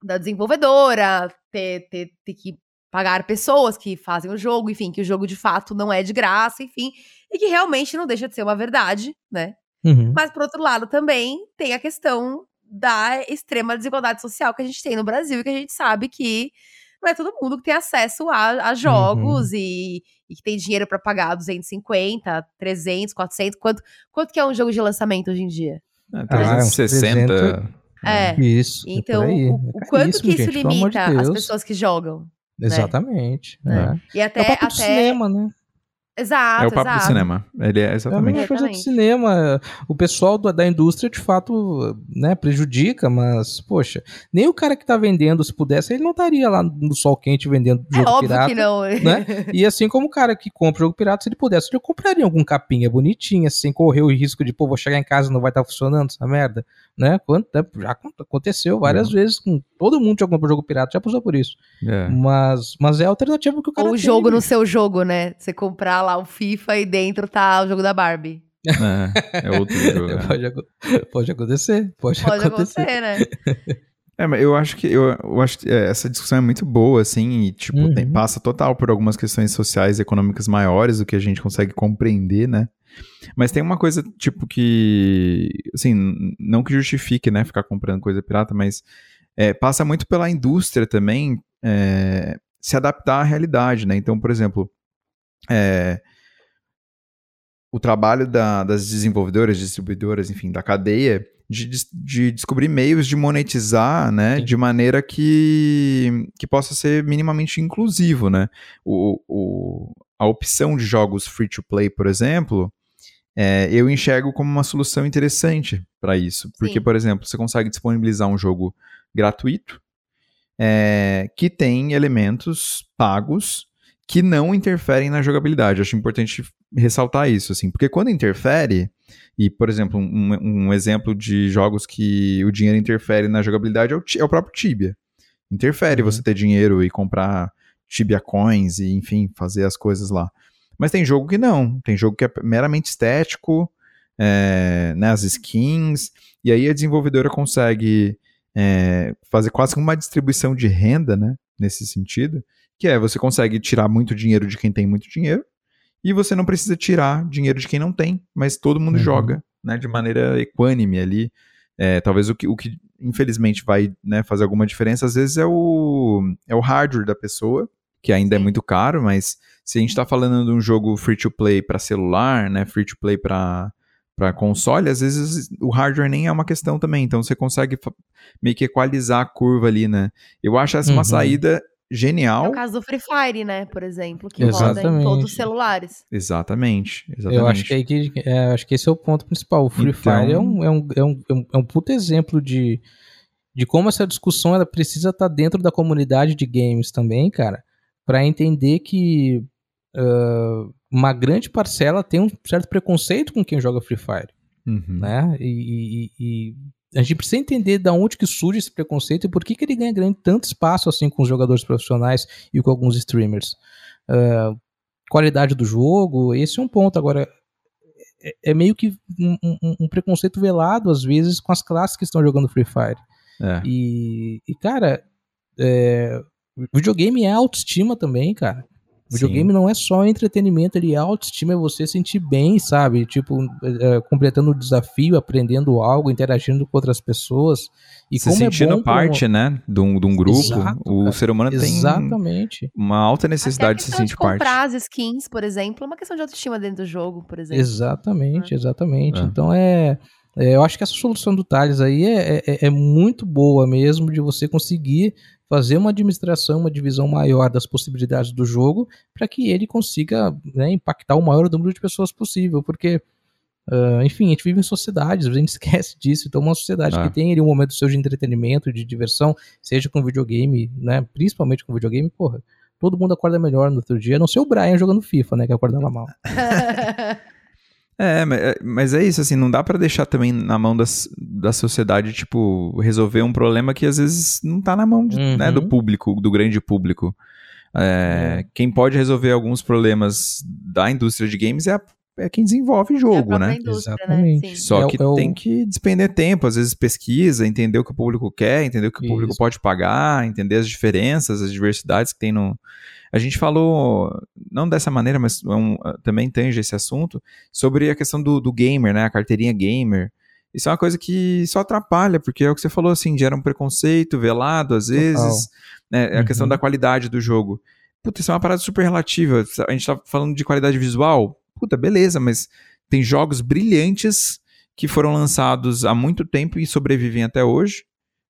S1: da desenvolvedora, ter, ter, ter que pagar pessoas que fazem o jogo, enfim, que o jogo de fato não é de graça, enfim, e que realmente não deixa de ser uma verdade, né?
S3: Uhum.
S1: Mas, por outro lado, também tem a questão da extrema desigualdade social que a gente tem no Brasil e que a gente sabe que não é todo mundo que tem acesso a, a jogos
S3: Uhum.
S1: e, e que tem dinheiro pra pagar 250, 300, 400. Quanto, quanto que é um jogo de lançamento hoje em dia?
S2: É,
S3: Ah, uns
S2: 360.
S3: 300.
S1: É.
S3: Isso. é
S1: Então,
S3: aí.
S1: o,
S3: É
S1: o quanto que isso
S3: gente, amor de
S1: limita as pessoas que jogam?
S3: Exatamente.
S1: É.
S3: né?
S1: E
S3: É
S1: até.
S3: do
S1: até
S3: cinema, né?
S1: Exato,
S2: É o papo
S1: exato.
S2: do cinema. Ele é
S3: É a
S2: exatamente.
S3: mesma coisa do
S1: Exatamente.
S3: cinema. O pessoal do- da indústria, de fato, né, prejudica, mas, poxa, nem o cara que tá vendendo, se pudesse, ele não estaria lá no sol quente vendendo
S1: É
S3: jogo
S1: óbvio
S3: pirata.
S1: que não.
S3: né? E assim como o cara que compra jogo pirata, se ele pudesse, ele compraria algum capinha bonitinha, sem correr o risco de, pô, vou chegar em casa e não vai estar funcionando essa merda, né? Quanto, né? Já acon- aconteceu várias vezes com todo mundo já comprou jogo pirata, já passou por isso.
S2: É.
S3: Mas, mas é a alternativa que o cara
S1: Ou o
S3: tem,
S1: jogo no seu jogo, né? Você comprar lá o FIFA e dentro tá o jogo da Barbie.
S2: É, é outro jogo. é.
S3: Pode, pode acontecer, pode,
S1: Pode
S3: acontecer.
S1: acontecer, né?
S2: É, mas eu acho que eu, eu acho que é, essa discussão é muito boa, assim, e tipo,
S3: Uhum.
S2: tem- passa total por algumas questões sociais e econômicas maiores do que a gente consegue compreender, né? Mas tem uma coisa, tipo, que. Assim, não que justifique, né, ficar comprando coisa pirata, mas é, passa muito pela indústria também é, se adaptar à realidade, né? Então, por exemplo, é, o trabalho da- das desenvolvedoras, distribuidoras, enfim, da cadeia, de, de descobrir meios de monetizar, né,
S3: Sim.
S2: de maneira que, que possa ser minimamente inclusivo, né? O, o- a opção de jogos free-to-play, por exemplo, é, eu enxergo como uma solução interessante para isso. Porque,
S1: Sim.
S2: por exemplo, você consegue disponibilizar um jogo gratuito é, que tem elementos pagos que não interferem na jogabilidade. Acho importante ressaltar isso, assim, porque quando interfere, e, por exemplo, um, um exemplo de jogos que o dinheiro interfere na jogabilidade é o, é o próprio Tibia. Interfere
S3: Uhum.
S2: você ter dinheiro e comprar Tibia Coins e, enfim, fazer as coisas lá. Mas tem jogo que não. Tem jogo que é meramente estético, é, né, as skins, e aí a desenvolvedora consegue é, fazer quase uma distribuição de renda, né, nesse sentido, que é você consegue tirar muito dinheiro de quem tem muito dinheiro, e você não precisa tirar dinheiro de quem não tem, mas todo mundo
S3: Uhum.
S2: joga, né, de maneira equânime ali. É, talvez o que, o que infelizmente vai né, fazer alguma diferença, às vezes é o, é o hardware da pessoa, que ainda é muito caro, mas se a gente está falando de um jogo free to play para celular, né, free to play para para console, às vezes o hardware nem é uma questão também, então você consegue meio que equalizar a curva ali, né? Eu acho essa uma
S3: Uhum.
S1: É
S2: genial.
S1: o caso do Free Fire, né? Por exemplo, que roda em
S3: Exatamente.
S1: todos os celulares.
S2: Exatamente, exatamente.
S3: Eu acho que, aí que é, acho que esse é o ponto principal. O Free
S2: Então-
S3: Fire é um, é, um, é, um, é um- é puto exemplo de, de como essa discussão ela precisa estar dentro da comunidade de games também, cara, para entender que ah, uma grande parcela tem um certo preconceito com quem joga Free Fire,
S2: Uhum.
S3: né? E, e- e a gente precisa entender da onde que surge esse preconceito e por que, que ele ganha grande, tanto espaço assim com os jogadores profissionais e com alguns streamers. Ah, qualidade do jogo, esse é um ponto. Agora, é, é meio que um, um- um preconceito velado, às vezes, com as classes que estão jogando Free Fire.
S2: É.
S3: E, e, cara, é, videogame é autoestima também, cara. Videogame não é só entretenimento, ele é autoestima, é você sentir bem, sabe? Tipo, é, completando o desafio, aprendendo algo, interagindo com outras pessoas. E
S2: se
S3: como é
S2: sentindo
S3: um-
S2: parte, né, de um, de um grupo,
S3: Exato,
S2: o
S3: cara.
S2: ser humano tem
S3: Exatamente.
S2: uma alta
S1: Até a
S2: necessidade de se
S1: questão de
S2: sentir parte.
S1: comprar as skins, por exemplo, é uma questão de autoestima dentro do jogo, por exemplo.
S3: Exatamente, exatamente.
S2: É.
S3: Então é, é, Eu acho que essa solução do Thales aí é, é, é muito boa mesmo de você conseguir fazer uma administração, uma divisão maior das possibilidades do jogo para que ele consiga né, impactar o maior número de pessoas possível. Porque, ah, enfim, a gente vive em sociedades, a gente esquece disso. Então, uma sociedade
S2: É.
S3: que tem ali um momento seu de entretenimento, de diversão, seja com videogame, né? Principalmente com videogame, porra. Todo mundo acorda melhor no outro dia, a não ser o Brian jogando FIFA, né? Que acordava mal.
S2: É, é, mas é isso, assim, não dá pra deixar também na mão das, da sociedade, tipo, resolver um problema que às vezes não tá na mão de-
S3: Uhum.
S2: né, do público, do grande público. É, Quem pode resolver alguns problemas da indústria de games é a, é quem desenvolve
S1: É a
S2: jogo,
S1: própria
S2: né?
S1: indústria,
S3: Exatamente.
S1: né?
S2: Só
S3: É
S2: que
S3: é o-
S2: tem que despender tempo, às vezes pesquisa, entender o que o público quer, entender o que o público
S3: Isso.
S2: pode pagar, entender as diferenças, as diversidades que tem no. A gente falou, não dessa maneira, mas é um- também tange esse assunto, sobre a questão do, do gamer, né? A carteirinha gamer. Isso é uma coisa que só atrapalha, porque é o que você falou, assim, gera um preconceito velado, às vezes, né? A questão
S3: Uhum.
S2: da qualidade do jogo. Puta, isso é uma parada super relativa. A gente tá falando de qualidade visual. Puta, beleza, mas tem jogos brilhantes que foram lançados há muito tempo e sobrevivem até hoje.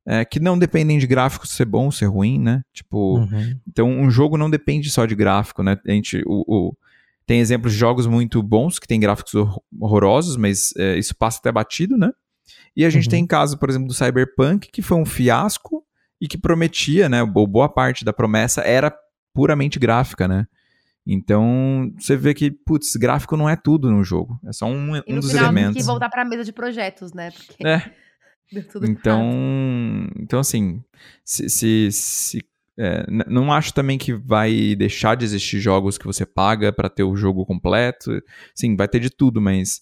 S2: é, que não dependem de gráficos ser bom, ser ruim, né? Tipo,
S3: Uhum.
S2: então um jogo não depende só de gráfico, né? A gente, o, o- tem exemplos de jogos muito bons que têm gráficos hor- horrorosos, mas é, isso passa até batido, né? E a gente
S3: Uhum.
S2: tem caso, por exemplo, do Cyberpunk, que foi um fiasco e que prometia, né? Bo- Boa parte da promessa era puramente gráfica, né? Então, você vê que, putz, gráfico não é tudo no jogo. É só um, um dos
S1: final tem
S2: elementos.
S1: que voltar pra mesa de projetos, né? Porque
S2: É, então,
S1: errado.
S2: então assim, se, se, se- é, não acho também que vai deixar de existir jogos que você paga pra ter o jogo completo. Sim, vai ter de tudo, mas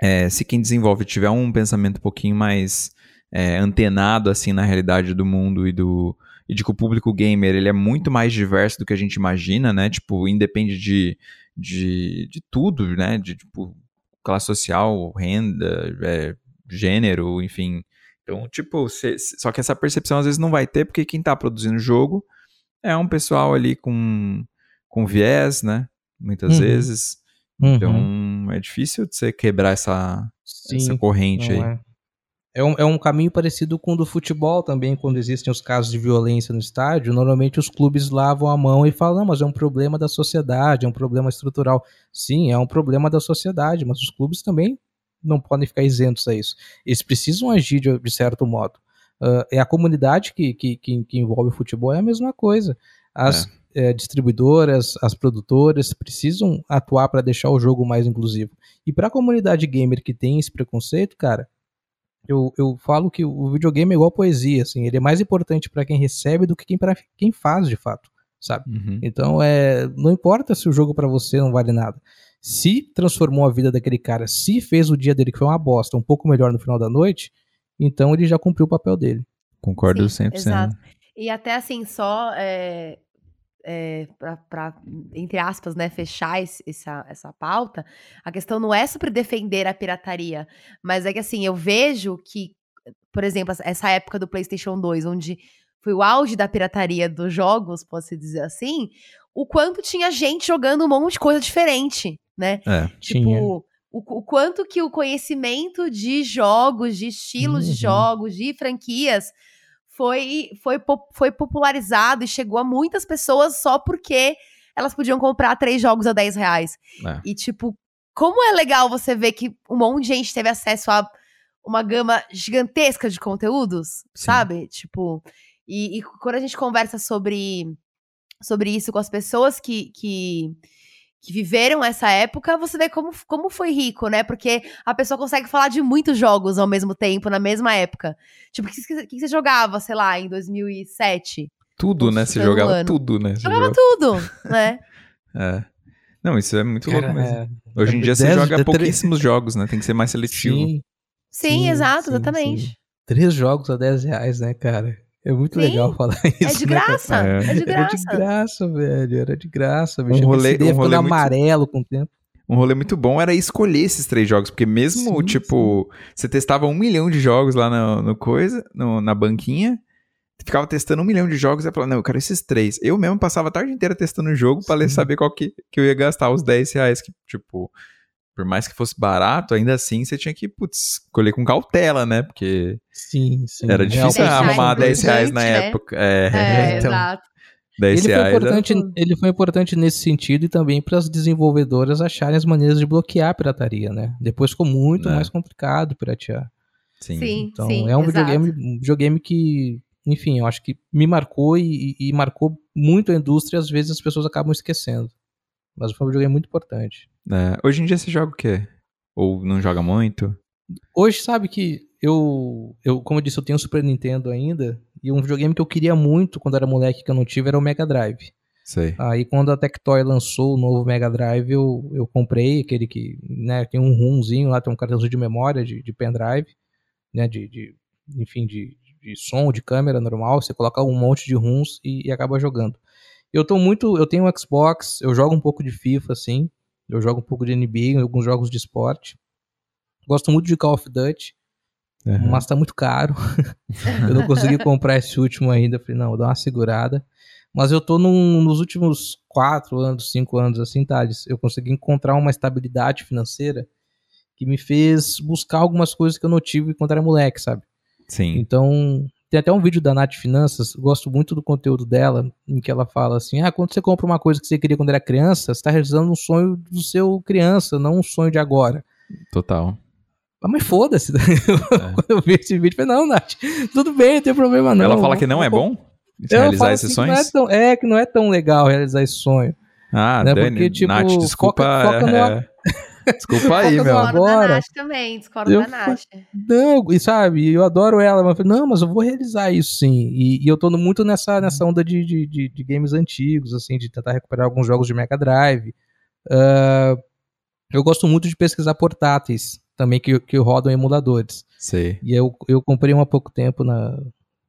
S2: é, se quem desenvolve tiver um pensamento um pouquinho mais é, antenado assim na realidade do mundo e do e de que o público gamer ele é muito mais diverso do que a gente imagina, né? Tipo, independe de, de, de tudo, né? De tipo classe social, renda, é, gênero, enfim. Então, tipo, cê- só que essa percepção às vezes não vai ter, porque quem tá produzindo o jogo é um pessoal ali com, com viés, né? Muitas
S3: Uhum.
S2: vezes.
S3: Uhum.
S2: Então, é difícil de você quebrar essa,
S3: Sim,
S2: essa corrente aí.
S3: é. É um, é um caminho parecido com o do futebol também, quando existem os casos de violência no estádio. Normalmente os clubes lavam a mão e falam: não, mas é um problema da sociedade, é um problema estrutural. Sim, é um problema da sociedade, mas os clubes também não podem ficar isentos a isso. Eles precisam agir de, de certo modo. Ah, é a comunidade que, que, que, que envolve o futebol, é a mesma coisa. As eh, distribuidoras, as produtoras precisam atuar para deixar o jogo mais inclusivo. E para a comunidade gamer que tem esse preconceito, cara, eu, eu falo que o videogame é igual poesia, assim, ele é mais importante para quem recebe do que quem para quem faz de fato, sabe?
S2: Uhum.
S3: Então é, não importa se o jogo para você não vale nada. Se transformou a vida daquele cara, se fez o dia dele que foi uma bosta, um pouco melhor no final da noite, então ele já cumpriu o papel dele.
S2: Concordo
S1: Sim,
S2: 100%.
S1: exato. E até assim, só é, é, pra, pra, entre aspas, né, fechar esse- essa, essa pauta, a questão não é sobre defender a pirataria, mas é que assim, eu vejo que, por exemplo, essa- época do PlayStation 2, onde foi o auge da pirataria dos jogos, posso dizer assim, o quanto tinha gente jogando um monte de coisa diferente, né?
S2: É.
S3: Tinha.
S1: Tipo, o, o quanto que o conhecimento de jogos, de estilos
S3: Uhum.
S1: de jogos, de franquias foi, foi, foi popularizado e chegou a muitas pessoas só porque elas podiam comprar três jogos a 10 reais.
S2: É.
S1: E, tipo, como é legal você ver que um monte de gente teve acesso a uma gama gigantesca de conteúdos,
S2: Sim.
S1: sabe? Tipo, e, e quando a gente conversa sobre, sobre isso com as pessoas que, que, que viveram essa época, você vê como, como foi rico, né? Porque a pessoa consegue falar de muitos jogos ao mesmo tempo, na mesma época. Tipo, o que, que, que você jogava, sei lá, em 2007?
S2: Tudo, né? Você jogava
S1: ano.
S2: tudo, né? Você
S1: Jogava
S2: jogava-
S1: tudo, né?
S2: É. Não, isso é muito
S3: Cara,
S2: louco mesmo.
S3: é,
S2: Hoje em dia você joga
S3: de-
S2: pouquíssimos jogos, né? Tem que ser mais seletivo.
S3: Sim,
S1: Sim,
S3: Sim,
S1: exato,
S3: sim,
S1: exatamente.
S3: sim. três jogos a 10 reais, né, cara? É muito
S1: Sim,
S3: legal falar isso.
S1: É de
S3: né,
S1: graça,
S2: É.
S1: é de
S3: Era de
S1: graça.
S3: graça, velho. Era de graça, bicho.
S2: Um rolê- um rolê
S3: ficando
S2: muito-
S3: amarelo com o tempo.
S2: Um rolê muito bom era escolher esses três jogos, porque mesmo,
S3: Sim,
S2: tipo, você testava um milhão de jogos lá no, no coisa, no- na banquinha, ficava testando um milhão de jogos e falava, não, eu quero esses três. Eu mesmo passava a tarde inteira testando o jogo pra
S3: Sim.
S2: saber qual que, que eu ia gastar os 10 reais, que, tipo, por mais que fosse barato, ainda assim você tinha que, putz, escolher com cautela, né? Porque
S3: Sim, sim.
S2: era difícil arrumar
S1: no
S2: 10 reais na
S1: né?
S2: época. É,
S1: É,
S3: então.
S1: exato.
S2: 10
S3: Ele foi,
S2: reais. era-
S3: importante, ele foi importante nesse sentido e também para as desenvolvedoras acharem as maneiras de bloquear a pirataria, né? Depois ficou muito
S2: É.
S3: mais complicado piratear.
S2: Sim.
S1: Sim,
S3: Então
S1: sim.
S3: é um
S1: exato.
S3: videogame, um videogame que, enfim, eu acho que me marcou e, e- e marcou muito a indústria. Às vezes as pessoas acabam esquecendo. Mas foi um videogame muito importante.
S2: É, Hoje em dia você joga o quê? Ou não joga muito?
S3: Hoje, sabe que eu, eu, como eu disse, eu tenho um Super Nintendo ainda. E um videogame que eu queria muito quando era moleque que eu não tive era o Mega Drive.
S2: Sei.
S3: Aí quando a Tectoy lançou o novo Mega Drive, eu, eu comprei aquele que, né, tem um ROMzinho lá, tem um cartãozinho de memória de, de pendrive, né, de, de enfim, de, de som, de câmera normal, você coloca um monte de ROMs e, e acaba jogando. Eu tô muito, eu tenho um Xbox, eu jogo um pouco de FIFA, assim, eu jogo um pouco de NBA, alguns jogos de esporte. Gosto muito de Call of Duty,
S2: Uhum.
S3: mas tá muito caro. eu não consegui comprar esse último ainda. Falei, não, vou dar uma segurada. Mas eu tô num, nos últimos quatro anos, cinco anos, assim, Thales, eu consegui encontrar uma estabilidade financeira que me fez buscar algumas coisas que eu não tive quando era moleque, sabe?
S2: Sim.
S3: Então, tem até um vídeo da Nath Finanças, gosto muito do conteúdo dela, em que ela fala assim: ah, quando você compra uma coisa que você queria quando era criança, você está realizando um sonho do seu criança, não um sonho de agora.
S2: Total.
S3: Ah, Mas foda-se. Quando eu vi esse vídeo, eu falei, não, Nath, tudo bem, não tem problema não.
S2: Ela fala que não é bom
S3: Eu
S2: realizar esses
S3: assim que é,
S2: sonhos?
S3: tão, é, que não é tão legal realizar esse sonho.
S2: Ah,
S3: né,
S2: Dani,
S3: porque, tipo,
S2: Nath, desculpa.
S3: foca- foca
S2: é, Desculpa aí, meu.
S3: agora.
S1: Discordo da Nath também, discordo
S3: Eu
S1: da Nath.
S3: Não, e sabe, eu adoro ela, mas eu falei, não, mas eu vou realizar isso sim. E, e eu tô muito nessa, nessa onda de, de, de, de games antigos, assim, de tentar recuperar alguns jogos de Mega Drive. Ah, eu gosto muito de pesquisar portáteis também que, que rodam em emuladores.
S2: Sei.
S3: E eu, eu comprei um há pouco tempo na,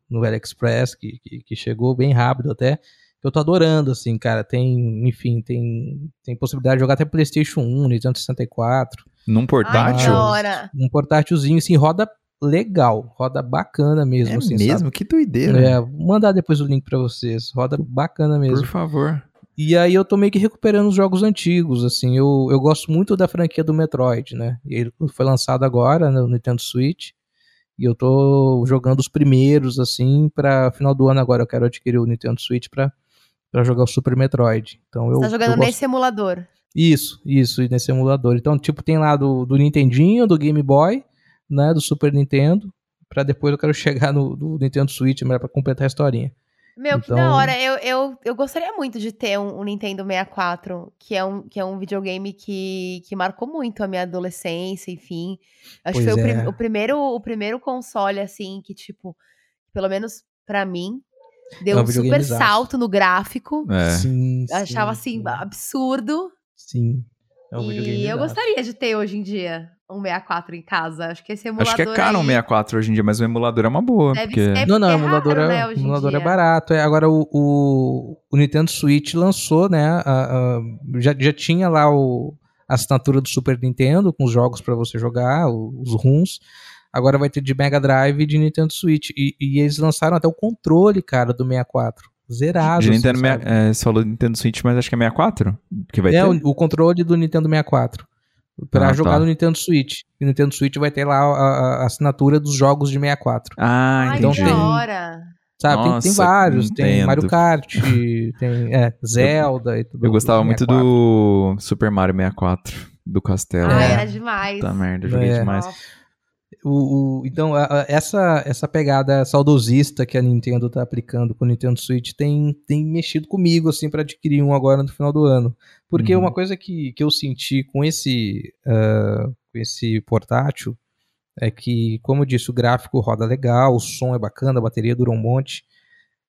S3: no AliExpress, que, que, que chegou bem rápido até. Eu tô adorando, assim, cara. Tem, enfim, tem, tem possibilidade de jogar até PlayStation 1, Nintendo 64.
S2: Num
S1: Ai,
S2: portátil?
S1: da hora.
S3: Um portátilzinho, assim, roda legal. Roda bacana mesmo,
S2: é
S3: assim,
S2: mesmo?
S3: sabe?
S2: Que doideira.
S3: É, vou mandar depois o link pra vocês. Roda bacana mesmo.
S2: Por favor.
S3: E aí eu tô meio que recuperando os jogos antigos, assim. Eu, eu gosto muito da franquia do Metroid, né? E ele foi lançado agora no Nintendo Switch. E eu tô jogando os primeiros, assim, pra final do ano agora. Eu quero adquirir o Nintendo Switch pra, pra jogar o Super Metroid. Então eu.
S1: Você tá jogando
S3: eu gosto-
S1: nesse emulador.
S3: Isso, isso, e nesse emulador. Então, tipo, tem lá do, do Nintendinho, do Game Boy, né? Do Super Nintendo. Pra depois eu quero chegar no do Nintendo Switch, mas pra completar a historinha.
S1: Meu, que
S3: Então-
S1: da hora. Eu, eu, eu gostaria muito de ter um, um Nintendo 64, que é um, que é um videogame que, que marcou muito a minha adolescência, enfim. Acho que
S3: Pois
S1: foi o, prim-
S3: é.
S1: o primeiro, o primeiro console, assim, que, tipo, pelo menos pra mim, deu
S3: É um
S1: um super salto no gráfico.
S2: É.
S3: Sim,
S1: Eu achava,
S3: sim,
S1: assim, absurdo.
S3: Sim. É um
S1: e eu gostaria de ter hoje em dia um 64 em casa. Acho que esse emulador
S2: Acho que é caro um
S1: aí
S2: 64 hoje em dia, mas o emulador é uma boa.
S1: Deve
S2: porque...
S1: ser.
S3: Não, não,
S1: É
S3: o emulador,
S1: raro,
S3: é,
S1: né,
S3: emulador é barato. É, agora o, o, o Nintendo Switch lançou, né? a- a- já, já tinha lá o, a assinatura do Super Nintendo com os jogos pra você jogar, os ROMs. Agora vai ter de Mega Drive e de Nintendo Switch. E, e eles lançaram até o controle, cara, do 64. Zerado.
S2: De
S3: assim,
S2: Nintendo,
S3: sabe?
S2: é, você falou Nintendo Switch, mas acho que é 64 que vai
S3: É,
S2: ter.
S3: o, o controle do Nintendo 64. Pra
S2: Ah,
S3: jogar
S2: tá.
S3: no Nintendo Switch. E o Nintendo Switch vai ter lá a, a- assinatura dos jogos de 64.
S2: Ah,
S1: Ai,
S3: então
S1: que
S2: entendi.
S1: da
S3: tem-
S1: hora.
S3: Sabe, tem- tem,
S2: Nossa,
S3: vários. Tem
S2: entendo.
S3: Mario Kart, tem é, Zelda e tudo.
S2: Eu gostava muito
S3: 64.
S2: do Super Mario 64, do Castelo.
S1: Ah,
S3: É.
S1: era demais.
S2: Puta merda, eu joguei
S3: É.
S2: demais.
S1: Nossa.
S3: O, o- então, a- a- essa, essa pegada saudosista que a Nintendo tá aplicando com o Nintendo Switch tem, tem mexido comigo, assim, para adquirir um agora no final do ano. Porque
S2: Uhum.
S3: uma coisa que, que eu senti com esse, ah, com esse portátil é que, como eu disse, o gráfico roda legal, o som é bacana, a bateria dura um monte,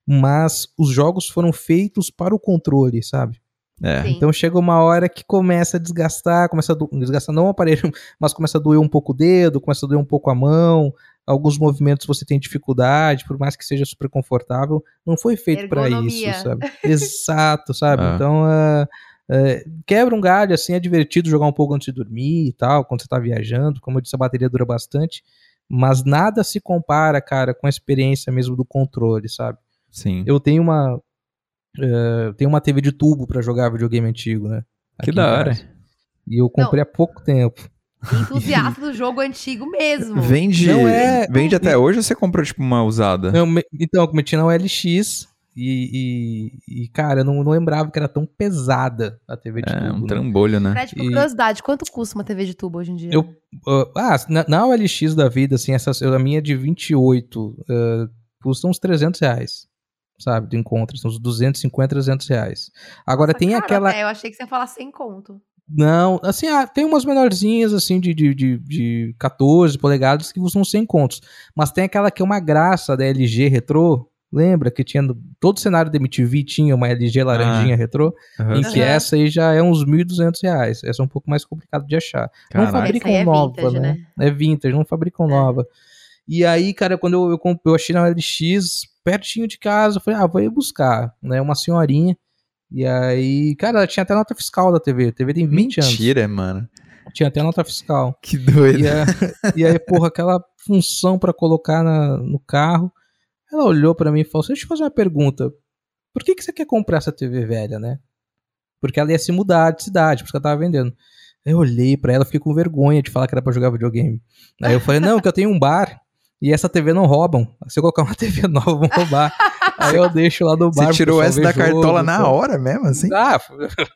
S3: mas os jogos foram feitos para o controle, sabe?
S2: É.
S3: Então chega uma hora que começa a desgastar, começa a do... desgastar não o aparelho, mas começa a doer um pouco o dedo, começa a doer um pouco a mão. Alguns movimentos você tem dificuldade, por mais que seja super confortável, não foi feito para isso, sabe? Exato, sabe?
S2: Ah.
S3: Então ah, é, quebra um galho, assim, é divertido jogar um pouco antes de dormir e tal, quando você tá viajando. Como eu disse, a bateria dura bastante, mas nada se compara, cara, com a experiência mesmo do controle, sabe?
S2: Sim.
S3: Eu tenho uma. Eh, tenho uma TV de tubo pra jogar videogame antigo, né?
S2: Que
S3: Aqui
S2: da hora.
S3: E eu comprei há pouco tempo.
S1: Entusiasta do jogo antigo mesmo.
S2: Vende,
S3: Não é-
S2: vende até hoje ou você comprou tipo uma usada?
S3: Me- então, eu meti na OLX e, e, e, cara, eu não, não lembrava que era tão pesada a TV de
S2: É,
S3: tubo.
S2: um
S3: né?
S2: trambolho, né?
S3: E-
S1: curiosidade, quanto custa uma TV de tubo hoje em dia?
S3: Eu- Ah, na, na OLX da vida, assim, essa, a minha é de 28 eh, custa uns 300 reais. Sabe, do encontro, são uns 250, 300 reais. Agora
S1: Nossa,
S3: tem
S1: caro
S3: aquela.
S1: até, eu achei que você ia falar sem conto.
S3: Não, assim, ah, tem umas menorzinhas, assim, de, de, de, de 14 polegadas que custam 100 contos. Mas tem aquela que é uma graça da LG Retro, Lembra que tinha no- todo o cenário da MTV tinha uma LG laranjinha retrô,
S2: Aham.
S3: em que
S1: Aham.
S3: essa aí já é uns 1.200 reais. Essa é um pouco mais complicado de achar. Não
S2: Caraca.
S3: fabricam
S1: Essa aí é
S3: nova,
S1: vintage,
S3: né?
S1: né?
S3: É vintage, não fabricam nova. E aí, cara, quando eu, eu, eu achei na LX, pertinho de casa, eu falei, ah, vou ir buscar, né? Uma senhorinha. E aí, cara, ela tinha até nota fiscal da TV. A TV tem 20 anos.
S2: Mentira, mano.
S3: Tinha até nota fiscal.
S2: Que doido.
S3: E, a- e aí, porra, aquela função pra colocar na- no carro. Ela olhou pra mim e falou: assim, Deixa eu fazer uma pergunta. Por que, que você quer comprar essa TV velha, né? Porque ela ia se mudar de cidade, por isso que ela tava vendendo. Eu olhei pra ela, fiquei com vergonha de falar que era pra jogar videogame. Aí eu falei: Não, que eu tenho um bar e essa TV não roubam. Se eu colocar uma TV nova, vão roubar. Aí eu deixo lá no bar.
S2: Você tirou essa da
S3: jogo,
S2: cartola na
S3: então.
S2: hora mesmo, assim?
S3: Ah,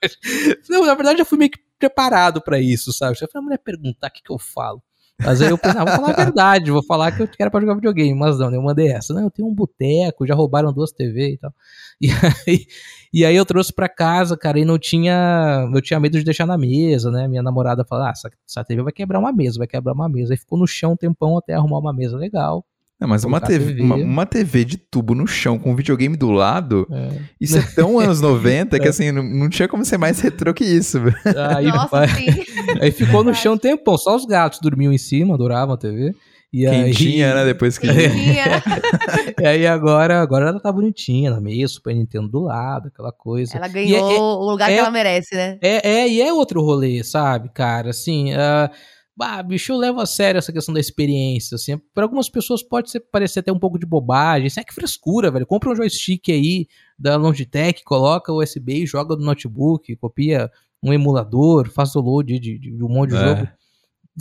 S3: não, na verdade eu fui meio que preparado pra isso, sabe? Eu falei, a mulher perguntar o que, que eu falo. Mas aí eu pensei, ah, vou falar a verdade, vou falar que eu quero pra jogar videogame, mas não, eu mandei essa. Não, eu tenho um boteco, já roubaram duas TV e tal. E aí, e aí eu trouxe pra casa, cara, e não tinha. Eu tinha medo de deixar na mesa, né? Minha namorada falou: ah, essa, essa TV vai quebrar uma mesa, vai quebrar uma mesa. Aí ficou no chão um tempão até arrumar uma mesa legal.
S2: Não, mas uma TV,
S3: TV.
S2: Uma, uma TV de tubo no chão com um videogame do lado,
S3: É.
S2: isso é tão anos 90 que assim, não, não tinha como ser mais retrô que isso.
S3: Aí,
S1: Nossa, sim.
S3: aí ficou no chão um tempão, só os gatos dormiam em cima, adoravam a TV. E aí,
S2: Quentinha, né? Depois que.
S1: Quentinha.
S3: E aí agora, agora ela tá bonitinha na mesa, Super Nintendo do lado, aquela coisa.
S1: Ela ganhou
S3: é-
S1: o lugar
S3: é-
S1: que ela merece, né?
S3: É, é, e é outro rolê, sabe, cara? Assim, ah, bicho, eu levo a sério essa questão da experiência, assim. Para algumas pessoas pode ser, parecer até um pouco de bobagem. Isso é que frescura, velho. Compra um joystick aí da Logitech, coloca o USB e joga no notebook, copia um emulador, faz o load de, de- de um monte de
S2: É.
S3: jogo.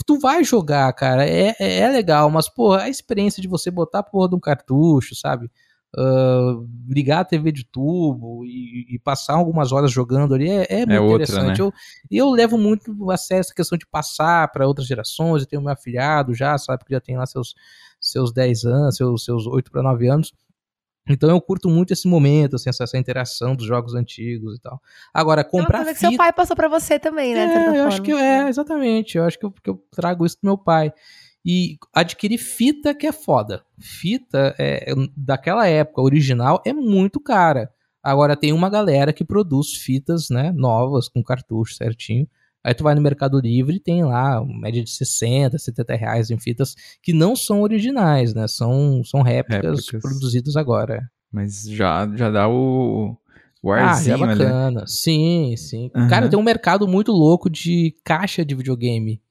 S3: Tu vai jogar, cara, é, é, é legal, mas, pô, a experiência de você botar a porra de um cartucho, sabe? Ah, ligar a TV de tubo e, e passar algumas horas jogando ali é, é muito
S2: outra,
S3: interessante.
S2: né?
S3: Eu, e eu levo muito a sério essa questão de passar para outras gerações. Eu tenho meu afilhado já, sabe, que já tem lá seus, seus 10 anos, seus, seus 8 para 9 anos. Então eu curto muito esse momento, assim, essa, essa interação dos jogos antigos e tal. Agora,
S1: É uma
S3: comprar
S1: coisa que
S3: fita...
S1: seu pai passou pra você também, né?
S3: É, eu acho
S1: forma.
S3: que é, exatamente. Eu acho que eu, que eu trago isso do meu pai. E adquirir fita que é foda. Fita é, daquela época original é muito cara. Agora tem uma galera que produz fitas, né, novas, com cartucho certinho. Aí tu vai no Mercado Livre e tem lá uma média de 60, 70 reais em fitas que não são originais, né? São, são réplicas,
S2: Réplicas.
S3: produzidas agora.
S2: Mas já, já dá o, o
S3: Ah, é
S2: arzinho ali.
S3: bacana. Sim, sim.
S2: Aham.
S3: Cara, tem um mercado muito louco de caixa de videogame.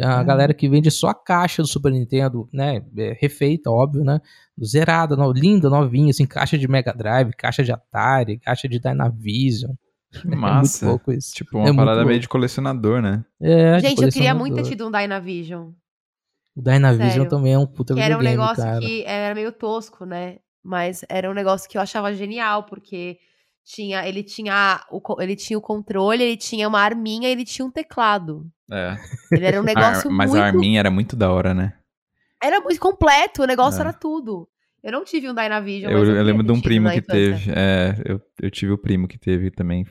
S3: A
S2: Ah.
S3: galera que vende só a caixa do Super Nintendo, né? é, refeita, óbvio, né? Zerada, no- linda, novinha, assim, caixa de Mega Drive, caixa de Atari, caixa de Dynavision.
S2: Que
S3: É muito
S2: massa.
S3: louco isso.
S2: Tipo, uma
S3: É
S2: parada meio de colecionador, né?
S3: É,
S1: Gente, eu queria muito ter tido um Dynavision.
S3: O Dynavision
S1: Sério.
S3: também é um puta
S1: Que era um negócio
S3: cara.
S1: que era meio tosco, né? Mas era um negócio que eu achava genial, porque tinha, ele tinha o, ele tinha o controle, ele tinha uma arminha, ele tinha um teclado.
S2: É.
S1: Ele era um negócio
S2: Ar- mas
S1: muito
S2: a arminha era muito da hora, né?
S1: Era muito completo, o negócio
S2: É.
S1: era tudo. Eu não tive um Dynavision,
S2: Eu,
S1: mas eu,
S2: eu lembro de um primo que teve. É, eu, eu tive o primo que teve também.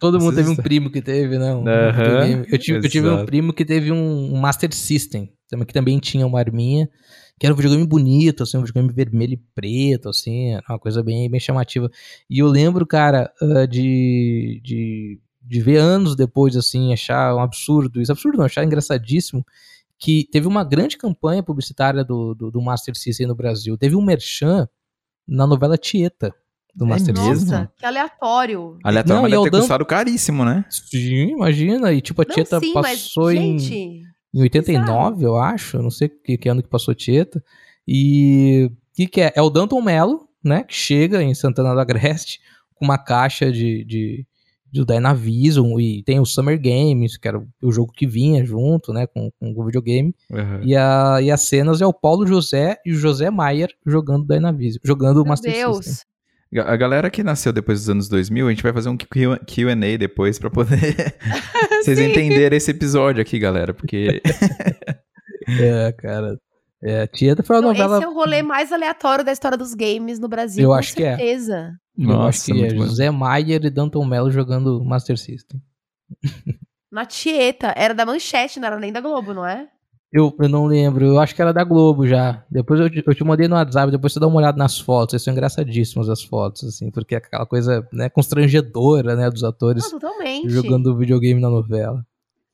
S3: Todo mundo
S2: Vocês
S3: teve um primo que teve, né?
S2: Aham,
S3: videogame. eu, tive, eu tive um primo que teve um, Master System, também- que também tinha uma arminha, que era um videogame bonito, assim, um videogame vermelho e preto, assim, era uma coisa bem, bem chamativa. E eu lembro, cara, ah, de, de, de ver anos depois, assim, achar um absurdo, isso absurdo não, achar engraçadíssimo, que teve uma grande campanha publicitária do, do, do Master System no Brasil. Teve um merchan na novela Tieta do
S2: É
S3: Master? System.
S1: Nossa, que aleatório.
S2: Aleatório,
S3: Não,
S2: mas
S3: é
S2: deve
S3: o
S2: ter
S3: Dan-
S2: custado caríssimo, né?
S3: Sim, imagina. E tipo, a
S1: Não,
S3: Tieta
S1: sim, mas,
S3: passou em,
S1: gente,
S3: em 89, eu acho. Eu não sei que, que ano que passou Tieta. E o que, que é? É o Danton Mello, né? Que chega em Santana do Agreste com uma caixa de, de, de Dynavision e tem o Summer Games, que era o, jogo que vinha junto, né? Com, com o videogame.
S2: Uhum.
S3: E, a, e as cenas é o Paulo José e o José Maier jogando Dynavision, jogando o
S1: meu
S3: Master
S1: Deus.
S3: System.
S2: A galera que nasceu depois dos anos 2000, a gente vai fazer um Q&A depois pra poder vocês entenderem esse episódio aqui, galera, porque
S3: É, cara. É, Tieta foi uma novela.
S1: Esse é o rolê mais aleatório da história dos games no Brasil,
S3: Eu
S1: com
S3: acho que é.
S1: Certeza.
S3: Eu
S2: Nossa,
S3: acho que é
S2: bom.
S3: José Maier e Danton Mello jogando Master System.
S1: Na Tieta, era da Manchete, não era nem da Globo, não é?
S3: Eu, eu não lembro, eu acho que era da Globo já. Depois eu, te- eu te mandei no WhatsApp, depois você dá uma olhada nas fotos. São engraçadíssimas as fotos, assim, porque é aquela coisa né, constrangedora, né, dos atores
S1: Não, totalmente.
S3: jogando videogame na novela.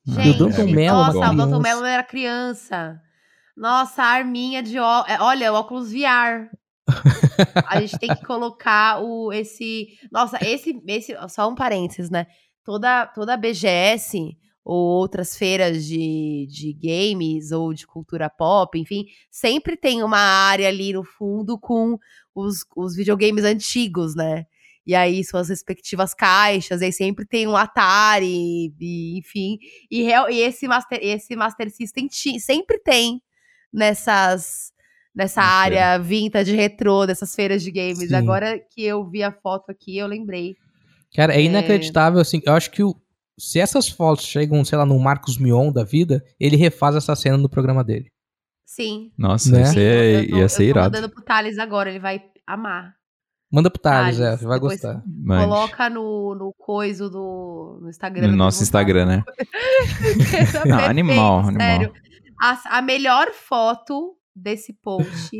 S1: Gente,
S3: E o Danton Mello,
S1: nossa,
S3: uma
S1: o Danton. Mello era criança. Nossa, a arminha de ó, é, olha, óculos VR. A gente tem que colocar o esse, nossa, esse esse só um parênteses, né? Toda toda a BGS ou outras feiras de, de games ou de cultura pop, enfim, sempre tem uma área ali no fundo com os, os videogames antigos, né? E aí suas respectivas caixas, e aí sempre tem um Atari, e, enfim. E, e esse, Master, esse Master System sempre tem nessas nessa área vintage retrô, dessas feiras de games.
S3: Sim.
S1: Agora que eu vi a foto aqui, eu lembrei.
S3: Cara, é inacreditável, assim. Eu acho que o- se essas fotos chegam, sei lá, no Marcos Mion da vida, ele refaz essa cena no programa dele.
S1: Sim.
S2: Nossa,
S3: Né?
S2: ia ser,
S1: eu, tô,
S2: ia ser
S1: eu tô
S2: irado.
S1: mandando pro Thales agora, ele vai amar.
S3: Manda pro Thales,
S1: Thales,
S3: é, você vai gostar.
S1: Coloca no, no coiso do no Instagram.
S2: No nosso. Instagram, né? Não, animal, animal.
S1: Sério. A, a melhor foto desse post,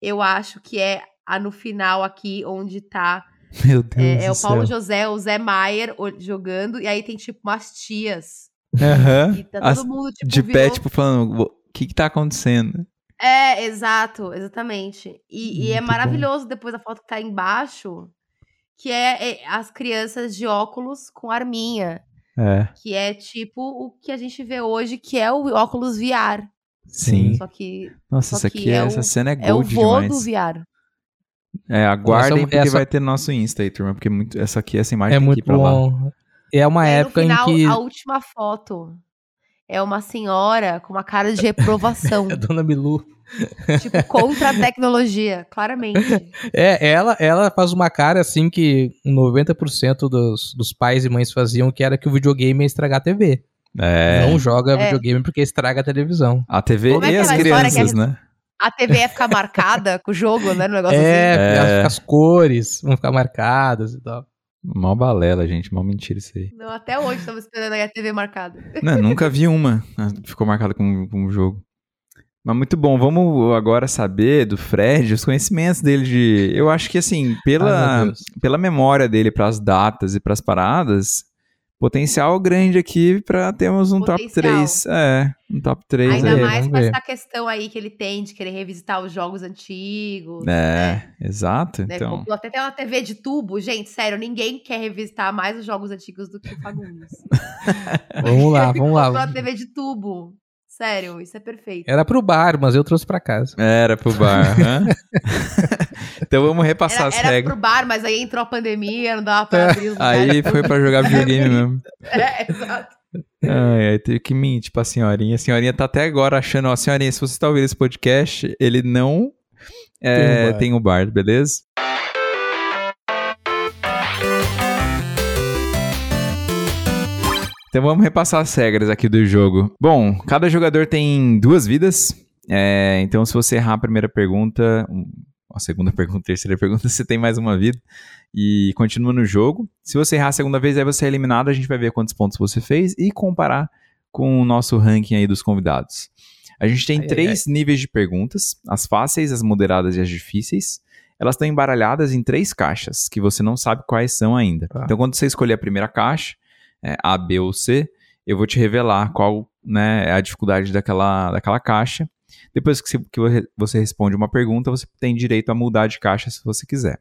S1: eu acho que é a no final aqui, onde tá.
S2: Meu Deus
S1: É, é o Paulo
S2: céu.
S1: José, o Zé Maier jogando, e aí tem tipo umas tias. E tá
S2: As-
S1: todo mundo, tipo,
S2: de pé,
S1: virou-
S2: tipo, falando, o que que tá acontecendo?
S1: É, exato, exatamente. E, e é maravilhoso depois a foto que tá embaixo, que é, é as crianças de óculos com arminha.
S2: É,
S1: Que é tipo o que a gente vê hoje, que é o óculos VR.
S2: Sim.
S1: Só que
S2: Nossa,
S1: só
S2: essa
S1: que
S2: aqui, é,
S1: é o-
S2: essa cena é
S1: é o
S2: gold
S1: vô
S2: demais.
S1: do VR.
S2: É, aguardem
S3: Essa-
S2: porque
S3: essa-
S2: vai ter nosso Insta aí, turma, porque muito, essa aqui, essa imagem
S3: É
S2: tem que
S3: muito
S2: ir pra lá.
S3: bom. É uma
S1: E aí,
S3: época
S1: no final,
S3: em que
S1: a última foto é uma senhora com uma cara de reprovação.
S3: a Dona Milu.
S1: tipo, contra a tecnologia, claramente.
S3: É, ela, ela faz uma cara assim que 90% dos, dos pais e mães faziam, que era que o videogame ia estragar a TV.
S2: É,
S3: Não joga
S1: É.
S3: videogame porque estraga a televisão.
S2: a TV
S1: Como é
S2: e
S1: é
S2: as crianças,
S1: a-
S2: né?
S1: A TV ia ficar marcada com o jogo, né? No negócio
S3: É,
S1: assim.
S2: É.
S3: As, as cores vão ficar marcadas e tal.
S2: Mó balela, gente, mó mentira isso aí.
S1: Não, até hoje estamos esperando aí a TV marcada.
S2: Não, nunca vi uma. Ah, Ficou marcada com, com um jogo. Mas muito bom, vamos agora saber do Fred, os conhecimentos dele de. Eu acho que assim, pela,
S3: Deus.
S2: pela memória dele pras datas e pras paradas, potencial grande aqui pra termos um top
S1: Potencial.
S2: 3. É, um top 3
S1: Ainda
S2: aí.
S1: mais com
S3: ver.
S1: essa questão aí que ele tem de querer revisitar os jogos antigos.
S2: É,
S1: né?
S2: exato.
S1: Né,
S2: Então,
S1: até tem uma TV de tubo. Gente, sério, ninguém quer revisitar mais os jogos antigos do que o Fagundes.
S3: Vamos lá, vamos lá.
S1: comprou a TV de tubo. Sério, isso é perfeito.
S3: Era pro bar, mas eu trouxe pra casa.
S2: era pro bar. então vamos repassar
S1: Era,
S2: as
S1: era
S2: regras.
S1: pro bar, mas aí entrou a pandemia, não dava pra abrir os lugares.
S2: Aí foi pra jogar videogame mesmo.
S1: É, exato.
S2: Ai, ai, teve que mentir pra senhorinha. A senhorinha tá até agora achando, ó, senhorinha, se você tá ouvindo esse podcast, ele não é,
S3: Tem um bar.
S2: tem o bar, beleza? Então vamos repassar as regras aqui do jogo. Bom, cada jogador tem duas vidas. é, então, se você errar a primeira pergunta, a segunda pergunta, a terceira pergunta, você tem mais uma vida. E continua no jogo. Se você errar a segunda vez, aí você é eliminado. A gente vai ver quantos pontos você fez e comparar com o nosso ranking aí dos convidados. A gente tem
S3: Ai, ai,
S2: três níveis de perguntas: as fáceis, as moderadas e as difíceis. Elas estão embaralhadas em três caixas, que você não sabe quais são ainda.
S3: Tá.
S2: Então, quando você escolher a primeira caixa, é, A, B ou C, eu vou te revelar qual né, é a dificuldade daquela, daquela caixa. Depois que você, responde uma pergunta, você tem direito a mudar de caixa se você quiser.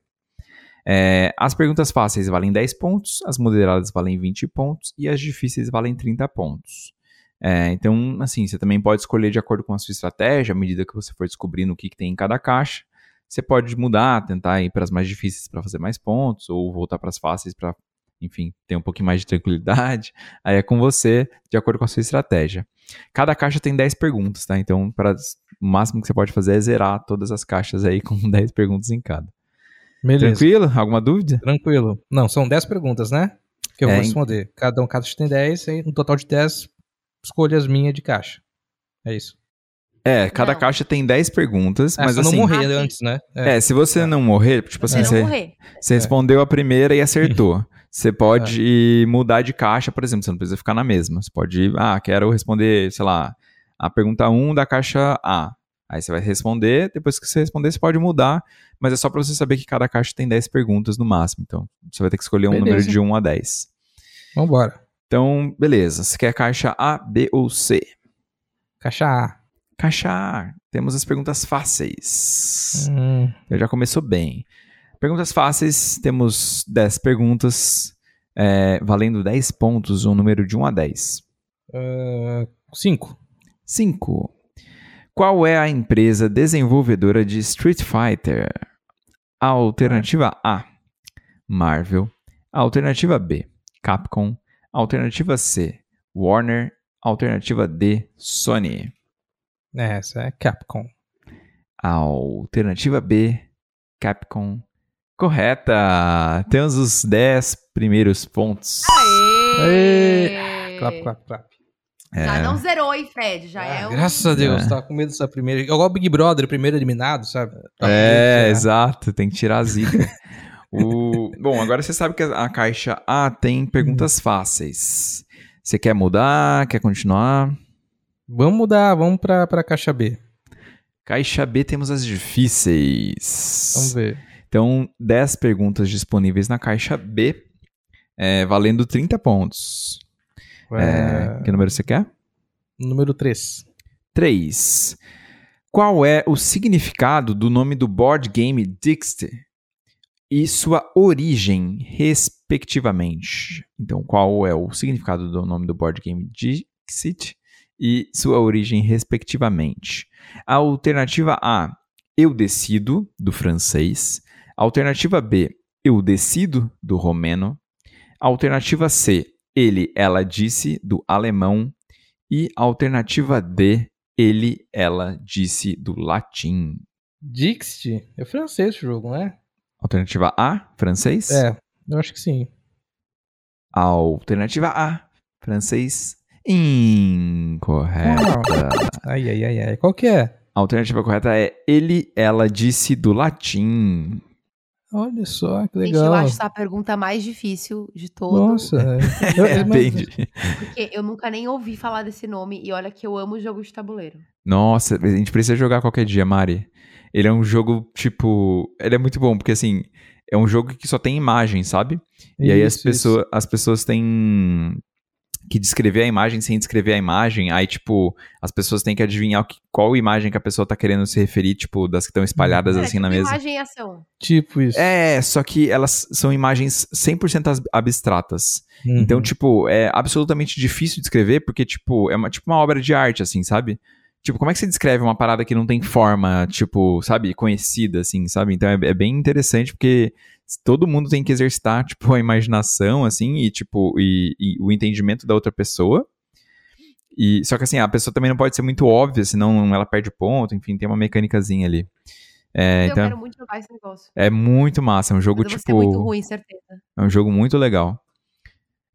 S2: É, as perguntas fáceis valem 10 pontos, as moderadas valem 20 pontos e as difíceis valem 30 pontos. É, então, assim, você também pode escolher de acordo com a sua estratégia, à medida que você for descobrindo o que, que tem em cada caixa. Você pode mudar, tentar ir para as mais difíceis para fazer mais pontos, ou voltar para as fáceis para, enfim, ter um pouquinho mais de tranquilidade. Aí é com você, de acordo com a sua estratégia. Cada caixa tem 10 perguntas, tá? Então, para, o máximo que você pode fazer é zerar todas as caixas aí com 10 perguntas em cada.
S3: Beleza.
S2: Tranquilo? Alguma dúvida?
S3: Tranquilo. Não, são 10 perguntas, né? Que eu
S2: É,
S3: vou
S2: em-
S3: responder. Cada um, cada um tem 10, aí no total de 10, escolha as minhas de caixa. É isso.
S2: É, cada
S1: Não.
S2: caixa tem 10 perguntas,
S3: É,
S2: mas
S3: se eu
S2: assim.
S3: não morrer
S1: Ah,
S3: antes, né?
S2: É, se você não morrer, tipo assim,
S1: Você
S2: você,
S1: não morrer.
S2: você respondeu a primeira e acertou. Você
S3: É.
S2: pode mudar de caixa, por exemplo, você não precisa ficar na mesma. Você pode, ah, quero responder, sei lá, a pergunta 1 da caixa A. Aí você vai responder, depois que você responder, você pode mudar, mas é só para você saber que cada caixa tem 10 perguntas no máximo. Então, você vai ter que escolher um
S3: Beleza.
S2: número de 1 a 10.
S3: Vambora.
S2: Então, beleza. Você quer caixa A, B ou C?
S3: Caixa A.
S2: Caixa A. Temos as perguntas fáceis.
S3: Hum,
S2: Já começou bem. Perguntas fáceis, temos 10 perguntas, é, valendo 10 pontos, um número de 1 a 10.
S3: ah, cinco.
S2: 5. Qual é a empresa desenvolvedora de Street Fighter? Alternativa A, Marvel. Alternativa B, Capcom. Alternativa C, Warner. Alternativa D, Sony.
S3: Essa é Capcom.
S2: Alternativa B, Capcom. Correta! Temos os 10 primeiros pontos.
S1: Aê!
S3: Clap, clap, clap.
S1: Já
S2: É.
S1: não zerou, hein, Fred? Já
S3: Ah,
S1: é um...
S3: Graças a Deus,
S2: É.
S3: tava com medo dessa primeira. Igual o Big Brother, o primeiro eliminado, sabe? Tá com medo,
S2: É,
S3: lá.
S2: exato, tem que tirar a zica. O... Bom, agora você sabe que a caixa A tem perguntas fáceis. Você quer mudar? Quer continuar?
S3: Vamos mudar, vamos pra, pra caixa B.
S2: Caixa B temos as difíceis.
S3: Vamos ver.
S2: Então, 10 perguntas disponíveis na caixa B, é, valendo 30 pontos. É, que número você quer?
S3: Número 3.
S2: 3. Qual é o significado do nome do board game Dixit e sua origem, respectivamente? Então, qual é o significado do nome do board game Dixit e sua origem, respectivamente? Alternativa A, Eu Decido, do francês. Alternativa B, Eu Decido, do romeno. Alternativa C, Ele, Ela Disse, do alemão. E alternativa D, ele, ela disse do latim.
S3: Dixit? É francês esse jogo, não é?
S2: Alternativa A, francês.
S3: É, eu acho que sim.
S2: Alternativa A, francês. Incorreta.
S3: Ai, ai, ai, ai. Qual que é?
S2: A alternativa correta é ele, ela disse do latim.
S3: Olha só, que
S1: Gente,
S3: legal.
S1: eu acho essa a pergunta mais difícil de todo.
S3: Nossa. é. Eu-
S2: Depende.
S1: Porque eu nunca nem ouvi falar desse nome. E olha que eu amo jogo de tabuleiro.
S2: Nossa, a gente precisa jogar qualquer dia, Mari. Ele é um jogo, tipo. Ele é muito bom, porque assim. É um jogo que só tem imagem, sabe? E aí as
S3: Isso,
S2: pessoas, as pessoas têm que descrever a imagem sem descrever a imagem. Aí, tipo, as pessoas têm que adivinhar que- qual imagem que a pessoa tá querendo se referir, tipo, das que estão espalhadas
S1: É,
S2: assim
S1: tipo
S2: na mesa.
S1: imagem e ação.
S3: Tipo isso.
S2: É, só que elas são imagens 100% as- abstratas.
S3: Uhum.
S2: Então, tipo, é absolutamente difícil de escrever, porque, tipo, é uma, tipo uma obra de arte, assim, sabe? Tipo, como é que você descreve uma parada que não tem forma, tipo, sabe, conhecida, assim, sabe? Então é, é bem interessante, porque todo mundo tem que exercitar, tipo, a imaginação, assim, e, tipo, e, e o entendimento da outra pessoa. E, só que, assim, a pessoa também não pode ser muito óbvia, senão ela perde ponto, enfim, tem uma mecânicazinha ali. É,
S1: eu
S2: então,
S1: quero muito jogar esse negócio.
S2: é muito massa, é um jogo, tipo...
S1: muito ruim, certeza.
S2: É um jogo muito legal.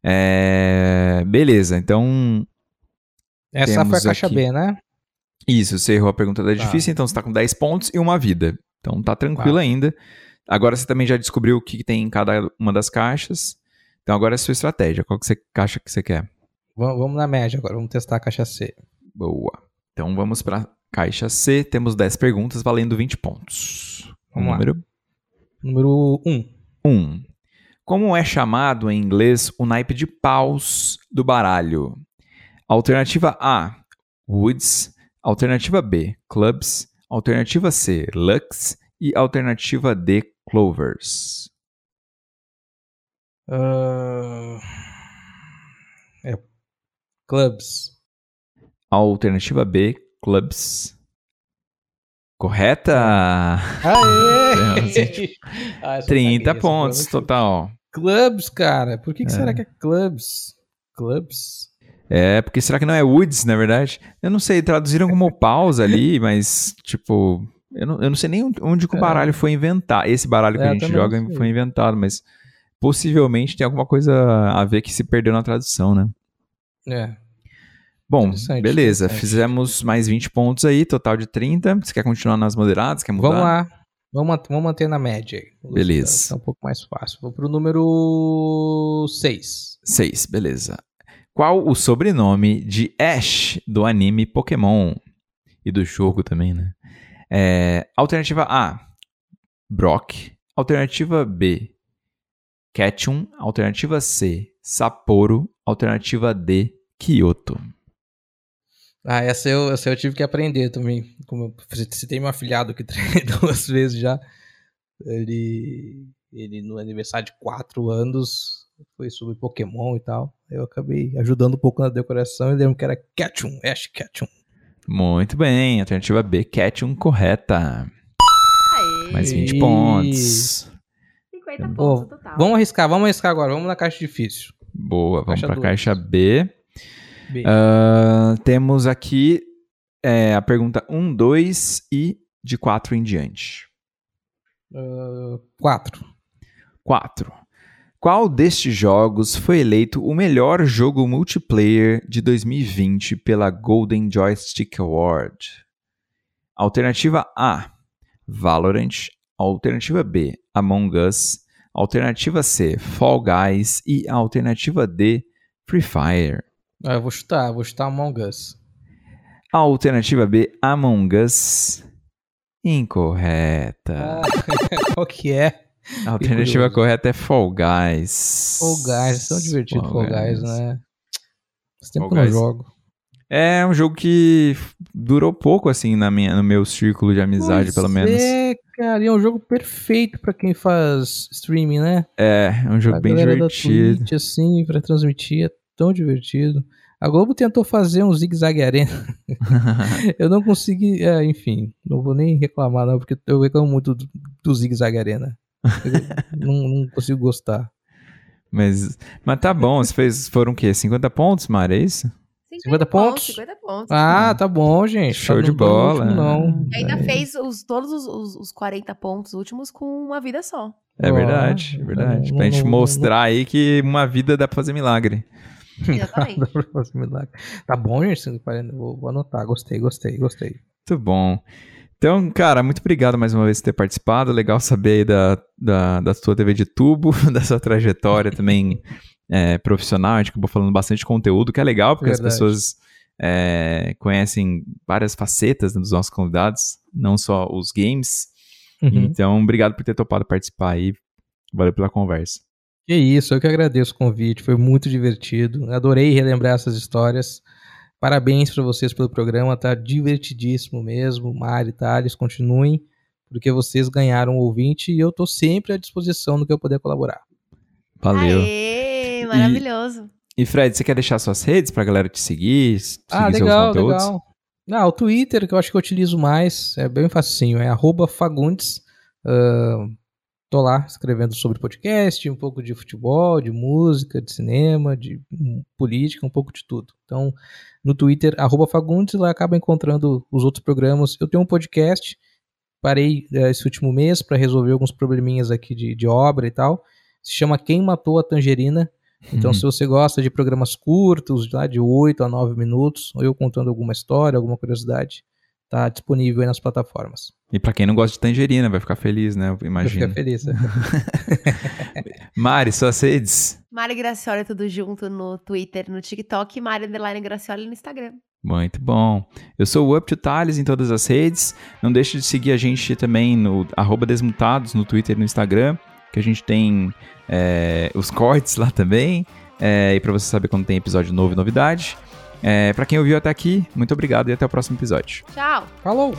S2: É, Beleza, então.
S3: Essa foi a caixa
S2: aqui.
S3: B, né?
S2: Isso, você errou a pergunta da
S3: Tá.
S2: difícil, então você tá com 10 pontos e uma vida. Então tá tranquilo
S3: Tá.
S2: ainda. Agora você também já descobriu o que tem em cada uma das caixas. Então agora é a sua estratégia. Qual que você caixa que você quer?
S3: Vamos, na média agora, vamos testar a caixa C.
S2: Boa. Então vamos para caixa C. Temos 10 perguntas valendo 20 pontos.
S3: Vamos lá.
S2: número
S3: Número 1.
S2: 1. Como é chamado em inglês o naipe de paus do baralho? Alternativa A, Woods. Alternativa B, Clubs. Alternativa C, Lux. E alternativa D, Clovers.
S3: Ah, É. Clubs.
S2: Alternativa B, Clubs. Correta?
S3: Aê!
S2: É,
S3: Ah, essa
S2: 30
S3: eu
S2: pontos
S3: essa
S2: total.
S3: Clubs, cara. Por que, que
S2: É.
S3: será que é clubs? Clubs?
S2: É, porque será que não é Woods, na verdade? Eu não sei, traduziram como paus ali, mas, tipo, eu não, eu não sei nem onde que o
S3: É.
S2: baralho foi inventado. Esse baralho que
S3: É,
S2: a gente joga foi inventado, mas possivelmente tem alguma coisa a ver que se perdeu na tradução, né?
S3: É.
S2: Bom,
S3: Interessante,
S2: beleza.
S3: interessante.
S2: Fizemos mais 20 pontos aí, total de 30. Você quer continuar nas moderadas? Quer mudar?
S3: Vamos lá. Vamos, vamos manter na média
S2: Beleza.
S3: Tá um pouco mais fácil. Vou pro número 6.
S2: 6, beleza. Qual o sobrenome de Ash do anime Pokémon? E do jogo também, né? É, alternativa A, Brock. Alternativa B, Ketchum. Alternativa C, Sapporo. Alternativa D, Kyoto.
S3: Ah, essa eu, essa eu tive que aprender também. Como eu citei meu afilhado que treinei duas vezes já. Ele, ele no aniversário de 4 anos foi sobre Pokémon e tal. Eu acabei ajudando um pouco na decoração e lembro que era Ketchum, Ash Ketchum.
S2: Muito bem, alternativa B, Ketchum correta.
S1: Aê.
S2: Mais 20
S3: E-
S2: pontos.
S1: 50
S3: Pô,
S1: pontos total.
S3: Vamos arriscar, vamos arriscar agora. Vamos na caixa difícil.
S2: Boa, vamos
S3: Caixa
S2: para a caixa B.
S3: B.
S2: Ah, temos aqui é, a pergunta 1, 2 e de 4 em diante.
S3: Ah, quatro.
S2: 4. Qual destes jogos foi eleito o melhor jogo multiplayer de 2020 pela Golden Joystick Award? Alternativa A: Valorant. Alternativa B: Among Us. Alternativa C: Fall Guys. E alternativa D: Free Fire.
S3: Ah, eu vou chutar, vou chutar Among Us.
S2: Alternativa B: Among Us. Incorreta.
S3: Qual que é?
S2: A alternativa correta é Fall Guys.
S3: Fall Guys, tão divertido Fall, Guys, né? Faz tempo
S2: Fall
S3: que eu não
S2: Guys.
S3: jogo.
S2: É um jogo que durou pouco, assim, na minha, no meu círculo de amizade,
S3: Pois
S2: pelo menos.
S3: É, cara, e é um jogo perfeito pra quem faz streaming, né?
S2: É, é um jogo
S3: a
S2: bem divertido.
S3: da Twitch, assim, pra transmitir, é tão divertido. A Globo tentou fazer um Zig Zag Arena. eu não consegui, é, enfim, não vou nem reclamar, não, porque eu reclamo muito do, do Zig Zag Arena. Não, não consigo gostar.
S2: mas, mas tá bom, você fez, foram o quê? 50 pontos, Mara, é isso?
S3: 50 pontos?
S1: 50 pontos.
S3: Ah, tá bom, gente.
S2: Show
S3: Tá
S2: de
S3: tá
S2: bola.
S3: último, não.
S1: E ainda
S2: É.
S1: fez os, todos os, os, os 40 pontos últimos com uma vida só.
S2: É verdade, é verdade.
S3: não-
S2: Pra gente
S3: não-
S2: mostrar aí que uma vida dá pra fazer milagre.
S1: Exatamente.
S3: Dá pra fazer milagre. Tá bom, gente? 140, Vou, vou anotar. Gostei, gostei, gostei.
S2: Muito bom. Então, cara, muito obrigado mais uma vez por ter participado. Legal saber aí da, da, da sua TV de tubo, da sua trajetória também é, profissional. A gente acabou falando bastante conteúdo, que é legal, porque
S3: Verdade.
S2: as pessoas é, conhecem várias facetas né, dos nossos convidados, não só os games.
S3: Uhum.
S2: Então, obrigado por ter topado participar aí. Valeu pela conversa.
S3: Que isso, eu que agradeço o convite, foi muito divertido. Adorei relembrar essas histórias. Parabéns pra vocês pelo programa, tá divertidíssimo mesmo. Mari, Thales, continuem, porque vocês ganharam um ouvinte e eu tô sempre à disposição no que eu puder colaborar.
S2: Valeu.
S1: Aê, maravilhoso.
S2: E Fred, você quer deixar suas redes pra galera te seguir? seguir
S3: Ah, legal, legal. Ah, o Twitter, que eu acho que eu utilizo mais, é bem facinho, é arroba Fagundes. Ah, tô lá escrevendo sobre podcast, um pouco de futebol, de música, de cinema, de hum, política, um pouco de tudo. Então, no Twitter, arroba Fagundes, lá acaba encontrando os outros programas. Eu tenho um podcast, parei eh, esse último mês para resolver alguns probleminhas aqui de, de obra e tal. Se chama Quem Matou a Tangerina. Então,
S2: Uhum.
S3: se você gosta de programas curtos, lá de 8 a 9 minutos, ou eu contando alguma história, alguma curiosidade, tá disponível aí nas plataformas.
S2: E pra quem não gosta de tangerina, vai ficar feliz, né? Eu
S3: Vou
S2: imagino.
S3: ficar feliz. né?
S2: Mari, suas redes?
S1: Mari Graciola, tudo junto no Twitter, no TikTok, e Mari Underline Graciola no Instagram.
S2: Muito bom. Eu sou o Up to Thales em todas as redes. Não deixe de seguir a gente também no arroba Desmutados, no Twitter e no Instagram, que a gente tem é, os cortes lá também. é, e pra você saber quando tem episódio novo e novidade. É, para quem ouviu até aqui, muito obrigado e até o próximo episódio.
S1: Tchau!
S3: Falou!